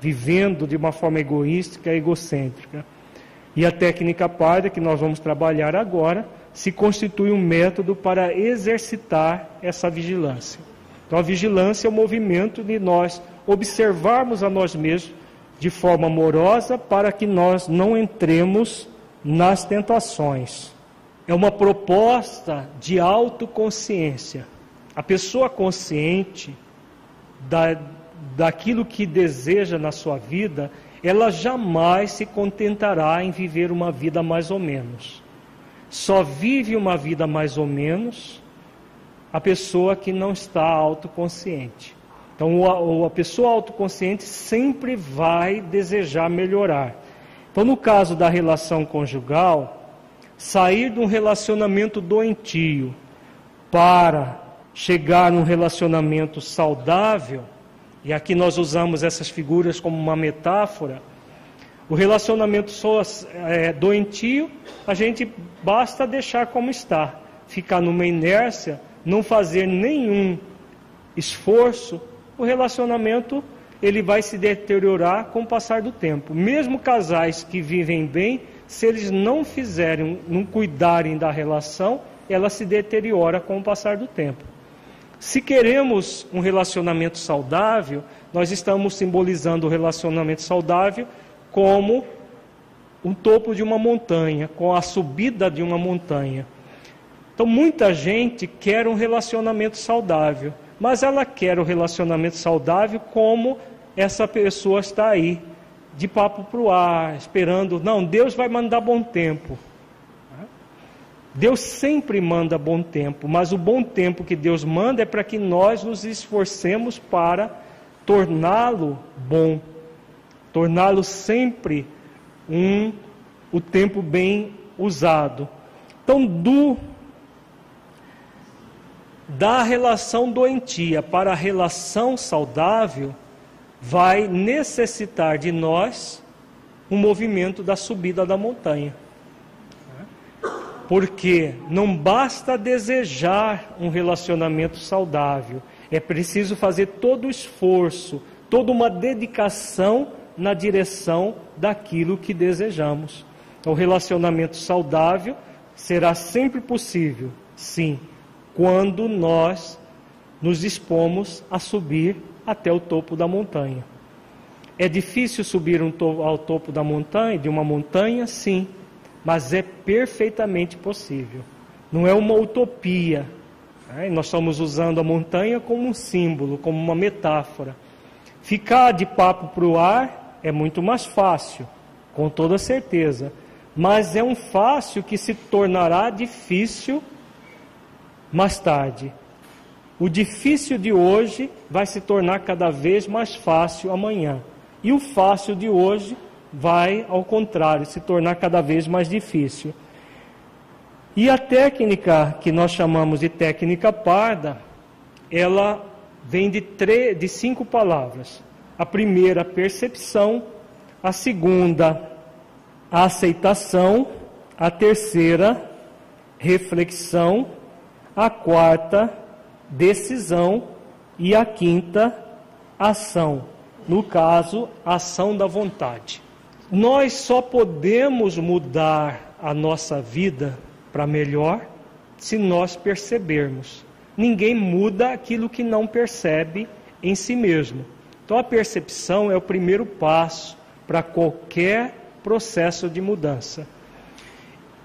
vivendo de uma forma egoística e egocêntrica. E a técnica parda, que nós vamos trabalhar agora, se constitui um método para exercitar essa vigilância. Então, a vigilância é o movimento de nós observarmos a nós mesmos de forma amorosa para que nós não entremos nas tentações. É uma proposta de autoconsciência. A pessoa consciente da, daquilo que deseja na sua vida, ela jamais se contentará em viver uma vida mais ou menos. Só vive uma vida mais ou menos a pessoa que não está autoconsciente. Então, a pessoa autoconsciente sempre vai desejar melhorar. Então, no caso da relação conjugal, sair de um relacionamento doentio para chegar num relacionamento saudável e aqui nós usamos essas figuras como uma metáfora. O relacionamento só é, doentio, a gente basta deixar como está, ficar numa inércia, não fazer nenhum esforço, o relacionamento ele vai se deteriorar com o passar do tempo. Mesmo casais que vivem bem, se eles não fizerem, não cuidarem da relação, ela se deteriora com o passar do tempo. Se queremos um relacionamento saudável, nós estamos simbolizando o relacionamento saudável como o topo de uma montanha, com a subida de uma montanha. Então, muita gente quer um relacionamento saudável, mas ela quer o um relacionamento saudável como essa pessoa está aí, de papo para o ar, esperando. Não, Deus vai mandar bom tempo. Deus sempre manda bom tempo, mas o bom tempo que Deus manda é para que nós nos esforcemos para torná-lo bom, torná-lo sempre um o tempo bem usado. Então, do da relação doentia para a relação saudável, vai necessitar de nós um movimento da subida da montanha. Porque não basta desejar um relacionamento saudável, é preciso fazer todo o esforço, toda uma dedicação na direção daquilo que desejamos. O relacionamento saudável será sempre possível, sim, quando nós nos dispomos a subir até o topo da montanha. É difícil subir um to ao topo da montanha, de uma montanha, sim mas é perfeitamente possível. Não é uma utopia. Né? Nós estamos usando a montanha como um símbolo, como uma metáfora. Ficar de papo para o ar é muito mais fácil, com toda certeza. Mas é um fácil que se tornará difícil mais tarde. O difícil de hoje vai se tornar cada vez mais fácil amanhã. E o fácil de hoje vai, ao contrário, se tornar cada vez mais difícil. E a técnica que nós chamamos de técnica parda, ela vem de, três, de cinco palavras. A primeira, percepção. A segunda, a aceitação. A terceira, reflexão. A quarta, decisão. E a quinta, ação. No caso, ação da vontade. Nós só podemos mudar a nossa vida para melhor se nós percebermos. Ninguém muda aquilo que não percebe em si mesmo. Então a percepção é o primeiro passo para qualquer processo de mudança.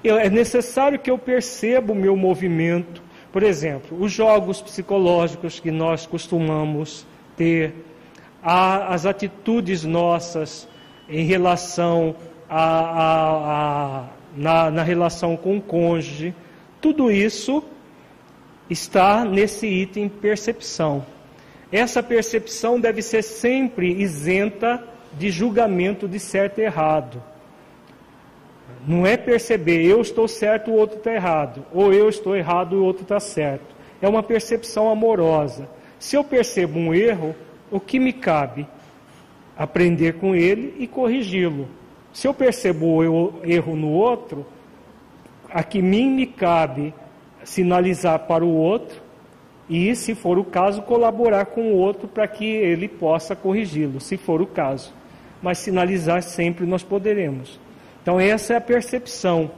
É necessário que eu perceba o meu movimento. Por exemplo, os jogos psicológicos que nós costumamos ter, as atitudes nossas em relação a, a, a na, na relação com o cônjuge, tudo isso está nesse item percepção. Essa percepção deve ser sempre isenta de julgamento de certo e errado. Não é perceber eu estou certo, o outro está errado, ou eu estou errado, o outro está certo. É uma percepção amorosa. Se eu percebo um erro, o que me cabe? Aprender com ele e corrigi-lo. Se eu percebo o erro no outro, a que mim me cabe sinalizar para o outro e, se for o caso, colaborar com o outro para que ele possa corrigi-lo, se for o caso. Mas sinalizar sempre nós poderemos. Então, essa é a percepção.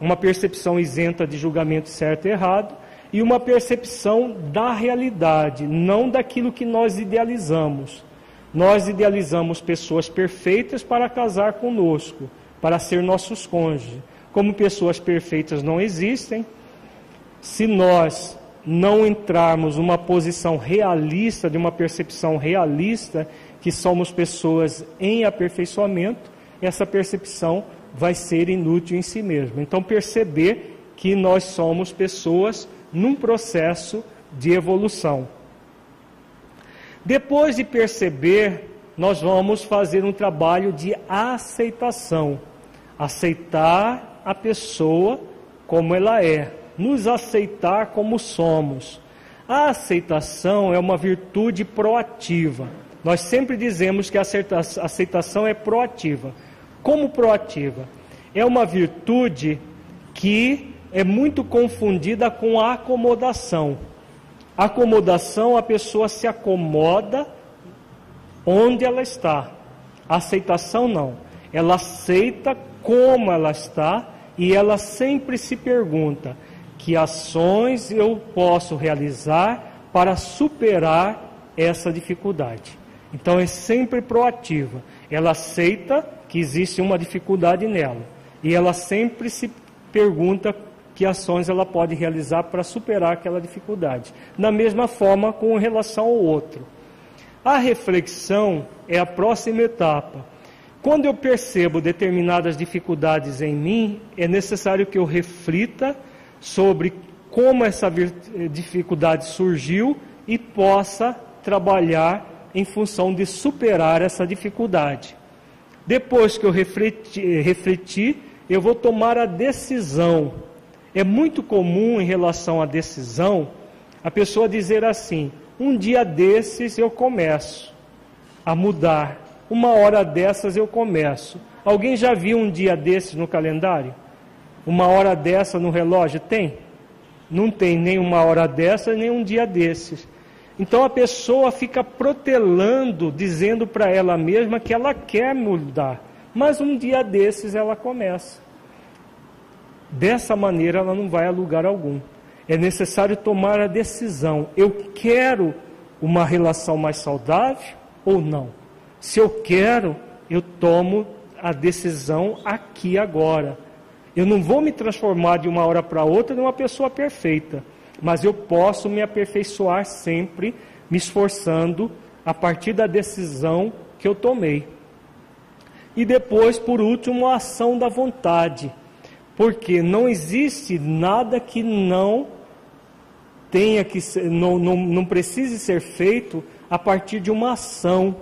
Uma percepção isenta de julgamento certo e errado e uma percepção da realidade, não daquilo que nós idealizamos. Nós idealizamos pessoas perfeitas para casar conosco, para ser nossos cônjuges. Como pessoas perfeitas não existem, se nós não entrarmos numa posição realista, de uma percepção realista, que somos pessoas em aperfeiçoamento, essa percepção vai ser inútil em si mesma. Então, perceber que nós somos pessoas num processo de evolução. Depois de perceber, nós vamos fazer um trabalho de aceitação. Aceitar a pessoa como ela é nos aceitar como somos. A aceitação é uma virtude proativa. Nós sempre dizemos que a aceitação é proativa. Como proativa? É uma virtude que é muito confundida com a acomodação. Acomodação, a pessoa se acomoda onde ela está. Aceitação não. Ela aceita como ela está e ela sempre se pergunta: que ações eu posso realizar para superar essa dificuldade. Então é sempre proativa. Ela aceita que existe uma dificuldade nela e ela sempre se pergunta que ações ela pode realizar para superar aquela dificuldade. Da mesma forma com relação ao outro. A reflexão é a próxima etapa. Quando eu percebo determinadas dificuldades em mim, é necessário que eu reflita sobre como essa dificuldade surgiu e possa trabalhar em função de superar essa dificuldade. Depois que eu refleti, refleti, eu vou tomar a decisão. É muito comum em relação à decisão a pessoa dizer assim: um dia desses eu começo a mudar, uma hora dessas eu começo. Alguém já viu um dia desses no calendário? Uma hora dessa no relógio tem? Não tem nem uma hora dessa, nem um dia desses. Então a pessoa fica protelando, dizendo para ela mesma que ela quer mudar, mas um dia desses ela começa. Dessa maneira ela não vai a lugar algum. É necessário tomar a decisão: eu quero uma relação mais saudável ou não? Se eu quero, eu tomo a decisão aqui agora. Eu não vou me transformar de uma hora para outra numa pessoa perfeita, mas eu posso me aperfeiçoar sempre, me esforçando a partir da decisão que eu tomei. E depois, por último, a ação da vontade, porque não existe nada que não tenha que ser, não, não, não precise ser feito a partir de uma ação,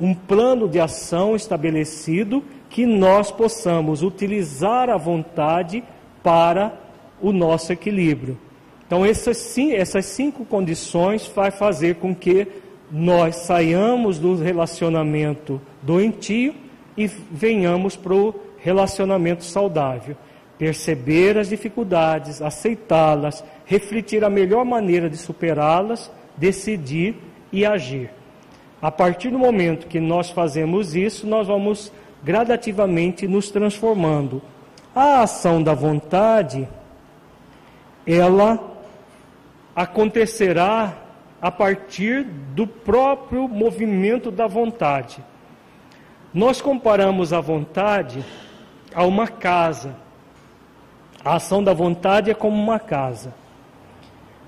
um plano de ação estabelecido que nós possamos utilizar a vontade para o nosso equilíbrio. Então, essas, essas cinco condições vai fazer com que nós saiamos do relacionamento doentio e venhamos para o relacionamento saudável. Perceber as dificuldades, aceitá-las, refletir a melhor maneira de superá-las, decidir e agir. A partir do momento que nós fazemos isso, nós vamos gradativamente nos transformando. A ação da vontade, ela acontecerá a partir do próprio movimento da vontade. Nós comparamos a vontade a uma casa. A ação da vontade é como uma casa.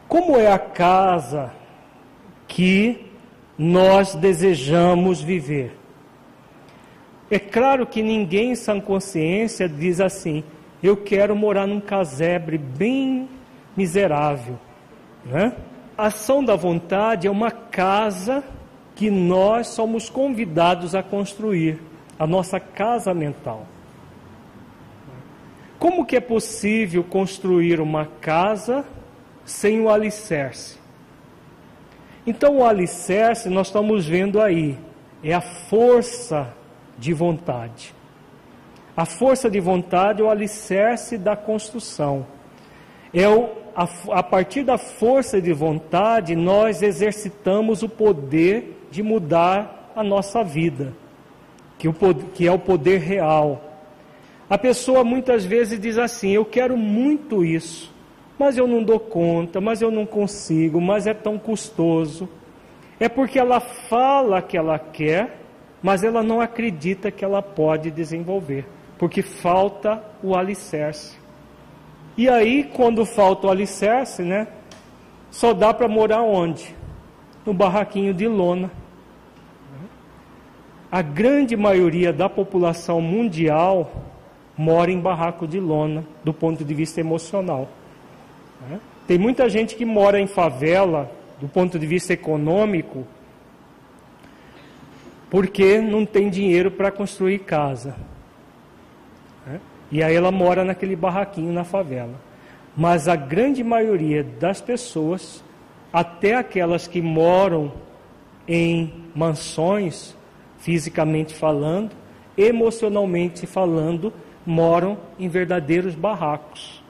Como é a casa que nós desejamos viver? É claro que ninguém sem consciência diz assim: eu quero morar num casebre bem miserável. Né? A ação da vontade é uma casa que nós somos convidados a construir, a nossa casa mental. Como que é possível construir uma casa sem o alicerce? Então, o alicerce, nós estamos vendo aí, é a força de vontade. A força de vontade é o alicerce da construção. É o, a, a partir da força de vontade, nós exercitamos o poder de mudar a nossa vida, que, o, que é o poder real. A pessoa muitas vezes diz assim: Eu quero muito isso, mas eu não dou conta, mas eu não consigo, mas é tão custoso. É porque ela fala que ela quer, mas ela não acredita que ela pode desenvolver, porque falta o alicerce. E aí, quando falta o alicerce, né, só dá para morar onde? No barraquinho de lona. A grande maioria da população mundial mora em barraco de lona, do ponto de vista emocional. Tem muita gente que mora em favela, do ponto de vista econômico, porque não tem dinheiro para construir casa. E aí ela mora naquele barraquinho na favela. Mas a grande maioria das pessoas, até aquelas que moram em mansões, fisicamente falando, emocionalmente falando, moram em verdadeiros barracos.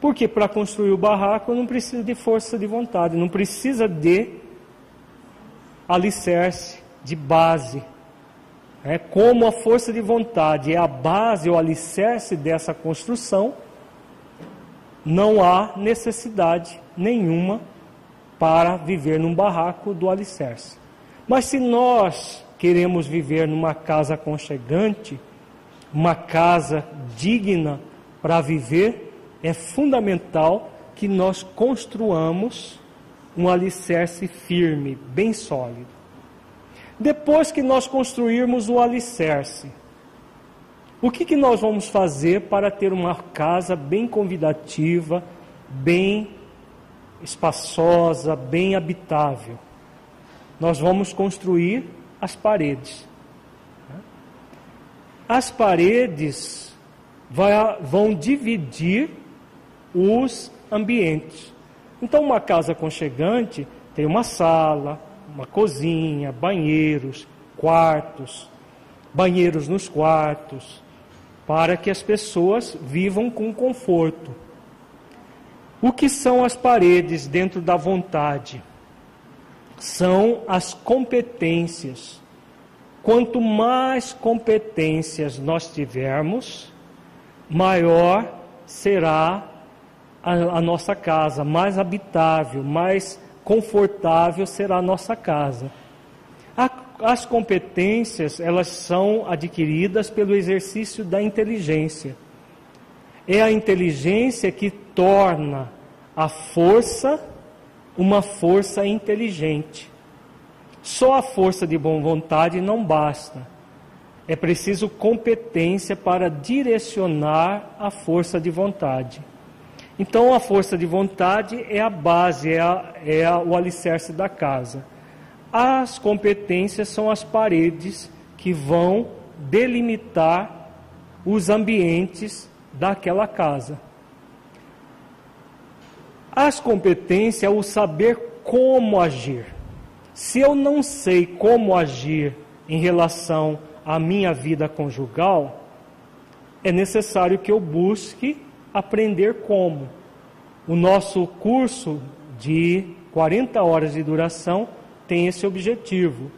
Porque para construir o barraco não precisa de força de vontade, não precisa de alicerce, de base. É, como a força de vontade é a base, o alicerce dessa construção, não há necessidade nenhuma para viver num barraco do alicerce. Mas se nós queremos viver numa casa aconchegante, uma casa digna para viver, é fundamental que nós construamos um alicerce firme, bem sólido. Depois que nós construirmos o alicerce, o que, que nós vamos fazer para ter uma casa bem convidativa, bem espaçosa, bem habitável? Nós vamos construir as paredes. As paredes vão dividir os ambientes. Então, uma casa aconchegante tem uma sala, uma cozinha, banheiros, quartos, banheiros nos quartos, para que as pessoas vivam com conforto. O que são as paredes dentro da vontade? São as competências. Quanto mais competências nós tivermos, maior será a, a nossa casa, mais habitável, mais confortável será a nossa casa. as competências, elas são adquiridas pelo exercício da inteligência. É a inteligência que torna a força uma força inteligente. Só a força de boa vontade não basta. É preciso competência para direcionar a força de vontade. Então, a força de vontade é a base, é, a, é a, o alicerce da casa. As competências são as paredes que vão delimitar os ambientes daquela casa. As competências é o saber como agir. Se eu não sei como agir em relação à minha vida conjugal, é necessário que eu busque aprender como. O nosso curso de 40 horas de duração tem esse objetivo.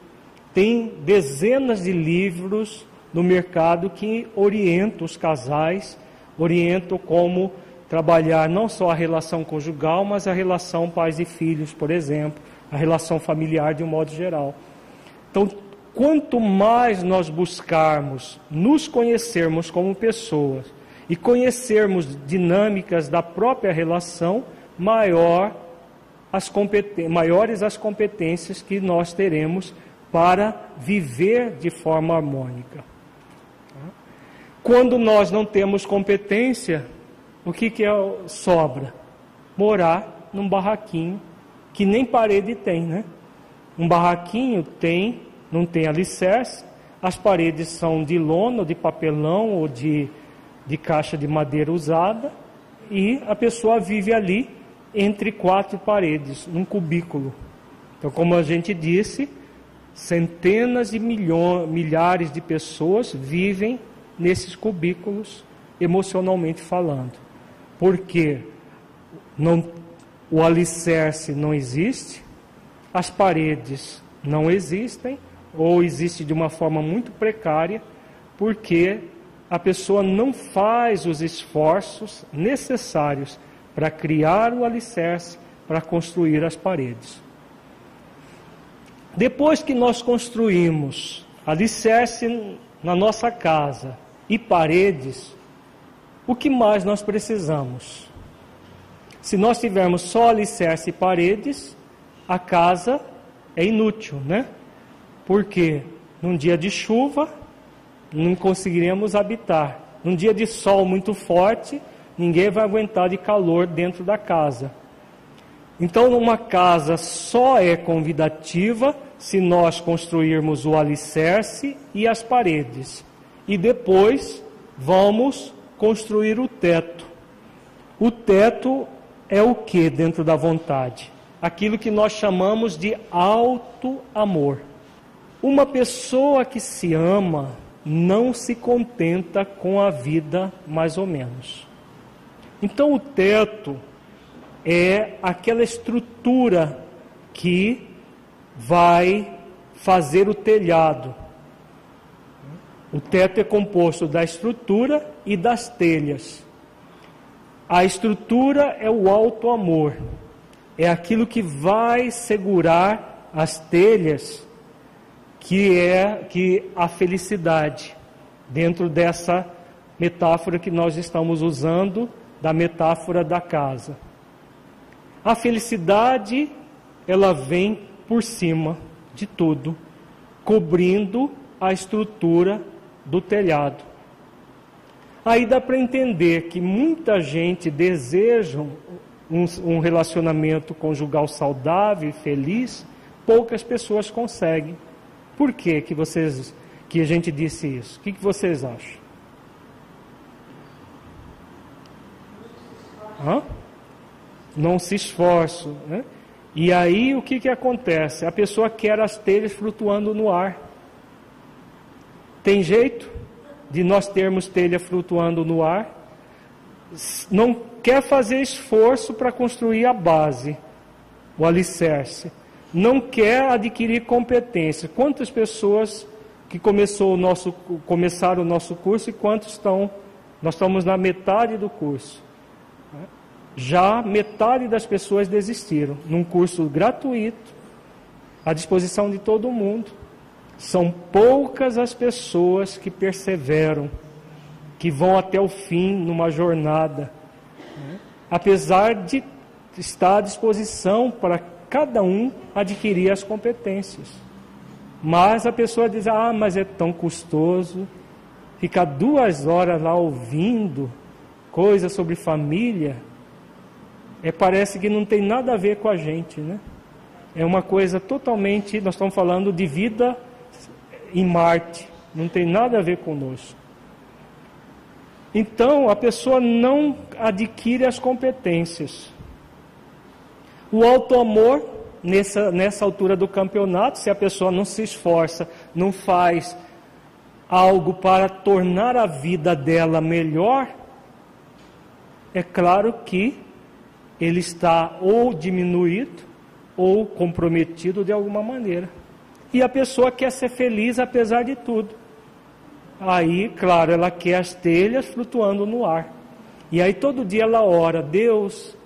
Tem dezenas de livros no mercado que orientam os casais, orientam como trabalhar não só a relação conjugal, mas a relação pais e filhos, por exemplo, a relação familiar de um modo geral. Então, quanto mais nós buscarmos nos conhecermos como pessoas, e conhecermos dinâmicas da própria relação, maior as maiores as competências que nós teremos para viver de forma harmônica. Quando nós não temos competência, o que, que é, sobra? Morar num barraquinho que nem parede tem, né? Um barraquinho tem, não tem alicerce, as paredes são de lona, ou de papelão, ou de de caixa de madeira usada e a pessoa vive ali entre quatro paredes, num cubículo. Então, como a gente disse, centenas de milhões, milhares de pessoas vivem nesses cubículos, emocionalmente falando. Porque não, o alicerce não existe, as paredes não existem, ou existe de uma forma muito precária, porque a pessoa não faz os esforços necessários para criar o alicerce, para construir as paredes. Depois que nós construímos alicerce na nossa casa e paredes, o que mais nós precisamos? Se nós tivermos só alicerce e paredes, a casa é inútil, né? Porque num dia de chuva não conseguiremos habitar. Num dia de sol muito forte, ninguém vai aguentar de calor dentro da casa. Então, uma casa só é convidativa se nós construirmos o alicerce e as paredes. E depois vamos construir o teto. O teto é o que dentro da vontade? Aquilo que nós chamamos de alto amor. Uma pessoa que se ama não se contenta com a vida mais ou menos. Então o teto é aquela estrutura que vai fazer o telhado. O teto é composto da estrutura e das telhas. A estrutura é o alto amor, é aquilo que vai segurar as telhas, que é que a felicidade, dentro dessa metáfora que nós estamos usando, da metáfora da casa. A felicidade, ela vem por cima de tudo, cobrindo a estrutura do telhado. Aí dá para entender que muita gente deseja um, um, relacionamento conjugal saudável e feliz, poucas pessoas conseguem. Por que que vocês que a gente disse isso? O que, que vocês acham? Hã? Não se esforçam, né? E aí o que, que acontece? A pessoa quer as telhas flutuando no ar. Tem jeito de nós termos telha flutuando no ar? Não quer fazer esforço para construir a base, o alicerce. Não quer adquirir competência. Quantas pessoas que começou o nosso, começaram o nosso curso e quantos estão? Nós estamos na metade do curso já metade das pessoas desistiram. Num curso gratuito, à disposição de todo mundo. São poucas as pessoas que perseveram, que vão até o fim numa jornada. Apesar de estar à disposição para cada um adquirir as competências. Mas a pessoa diz: ah, mas é tão custoso. Ficar duas horas lá ouvindo coisas sobre família é, parece que não tem nada a ver com a gente, né? É uma coisa totalmente, nós estamos falando de vida em Marte, não tem nada a ver conosco. Então, a pessoa não adquire as competências. O auto-amor, nessa, nessa altura do campeonato, se a pessoa não se esforça, não faz algo para tornar a vida dela melhor, é claro que ele está ou diminuído ou comprometido de alguma maneira. E a pessoa quer ser feliz apesar de tudo. Aí, claro, ela quer as telhas flutuando no ar. E aí todo dia ela ora: Deus,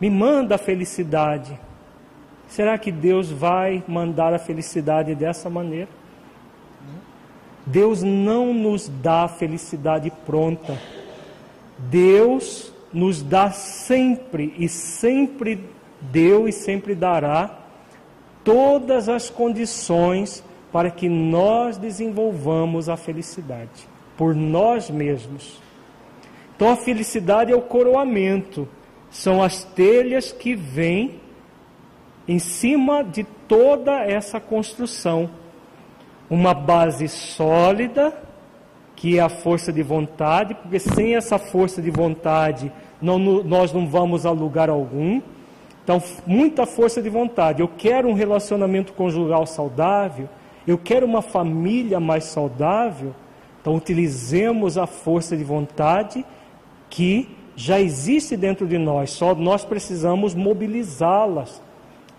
me manda a felicidade. Será que Deus vai mandar a felicidade dessa maneira? Deus não nos dá a felicidade pronta. Deus nos dá sempre e sempre deu e sempre dará todas as condições para que nós desenvolvamos a felicidade por nós mesmos. Então a felicidade é o coroamento, são as telhas que vêm em cima de toda essa construção. Uma base sólida que é a força de vontade, porque sem essa força de vontade não, nós não vamos a lugar algum. Então, muita força de vontade. Eu quero um relacionamento conjugal saudável, eu quero uma família mais saudável. Então, utilizemos a força de vontade que já existe dentro de nós, só nós precisamos mobilizá-las,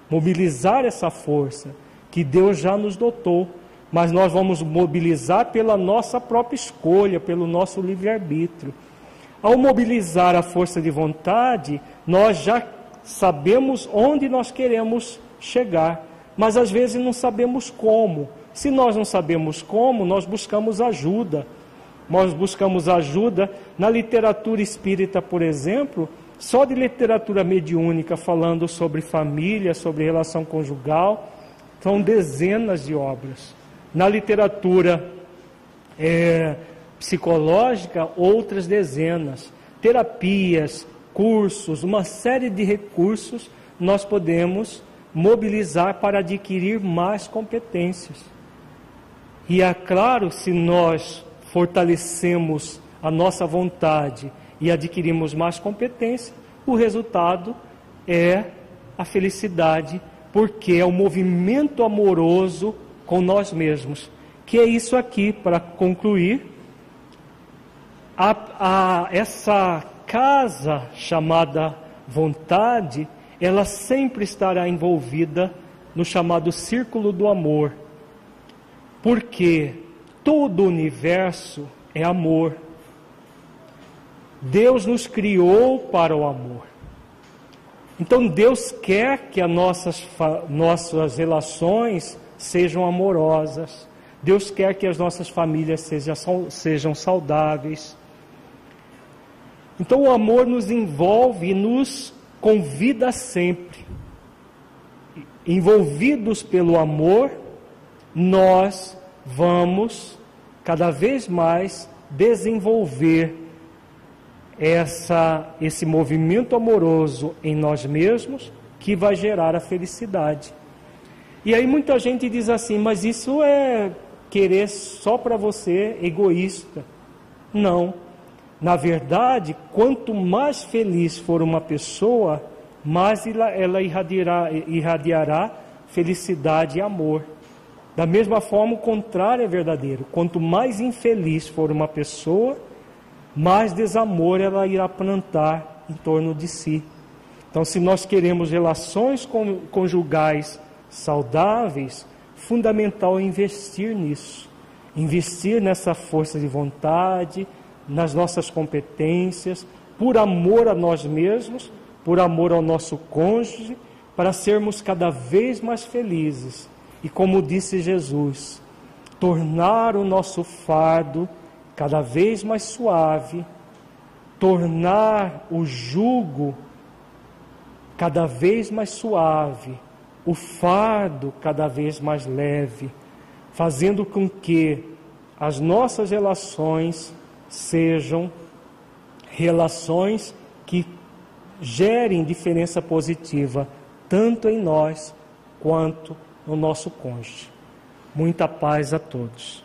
mobilizar essa força que Deus já nos dotou, mas nós vamos mobilizar pela nossa própria escolha, pelo nosso livre-arbítrio. Ao mobilizar a força de vontade, nós já sabemos onde nós queremos chegar, mas às vezes não sabemos como. Se nós não sabemos como, nós buscamos ajuda. Nós buscamos ajuda na literatura espírita, por exemplo, só de literatura mediúnica falando sobre família, sobre relação conjugal, são dezenas de obras. Na literatura é, psicológica, outras dezenas. Terapias, cursos, uma série de recursos nós podemos mobilizar para adquirir mais competências. E é claro, se nós fortalecemos a nossa vontade e adquirimos mais competência, o resultado é a felicidade, porque é o movimento amoroso com nós mesmos. Que é isso aqui, para concluir, a, a, essa casa chamada vontade, ela sempre estará envolvida no chamado círculo do amor. Porque todo o universo é amor. Deus nos criou para o amor. Então Deus quer que as nossas, nossas relações sejam amorosas. Deus quer que as nossas famílias sejam, sejam saudáveis. Então o amor nos envolve e nos convida sempre. Envolvidos pelo amor, nós vamos cada vez mais desenvolver essa, esse movimento amoroso em nós mesmos que vai gerar a felicidade. E aí muita gente diz assim, mas isso é querer só para você, egoísta. Não. Na verdade, quanto mais feliz for uma pessoa, mais ela irradiará, irradiará felicidade e amor. Da mesma forma, o contrário é verdadeiro. Quanto mais infeliz for uma pessoa, mais desamor ela irá plantar em torno de si. Então, se nós queremos relações conjugais saudáveis, fundamental é investir nisso. Investir nessa força de vontade, nas nossas competências, por amor a nós mesmos, por amor ao nosso cônjuge, para sermos cada vez mais felizes. E como disse Jesus, tornar o nosso fardo cada vez mais suave, tornar o jugo cada vez mais suave, o fardo cada vez mais leve, fazendo com que as nossas relações sejam relações que gerem diferença positiva tanto em nós quanto no nosso cônjuge. Muita paz a todos.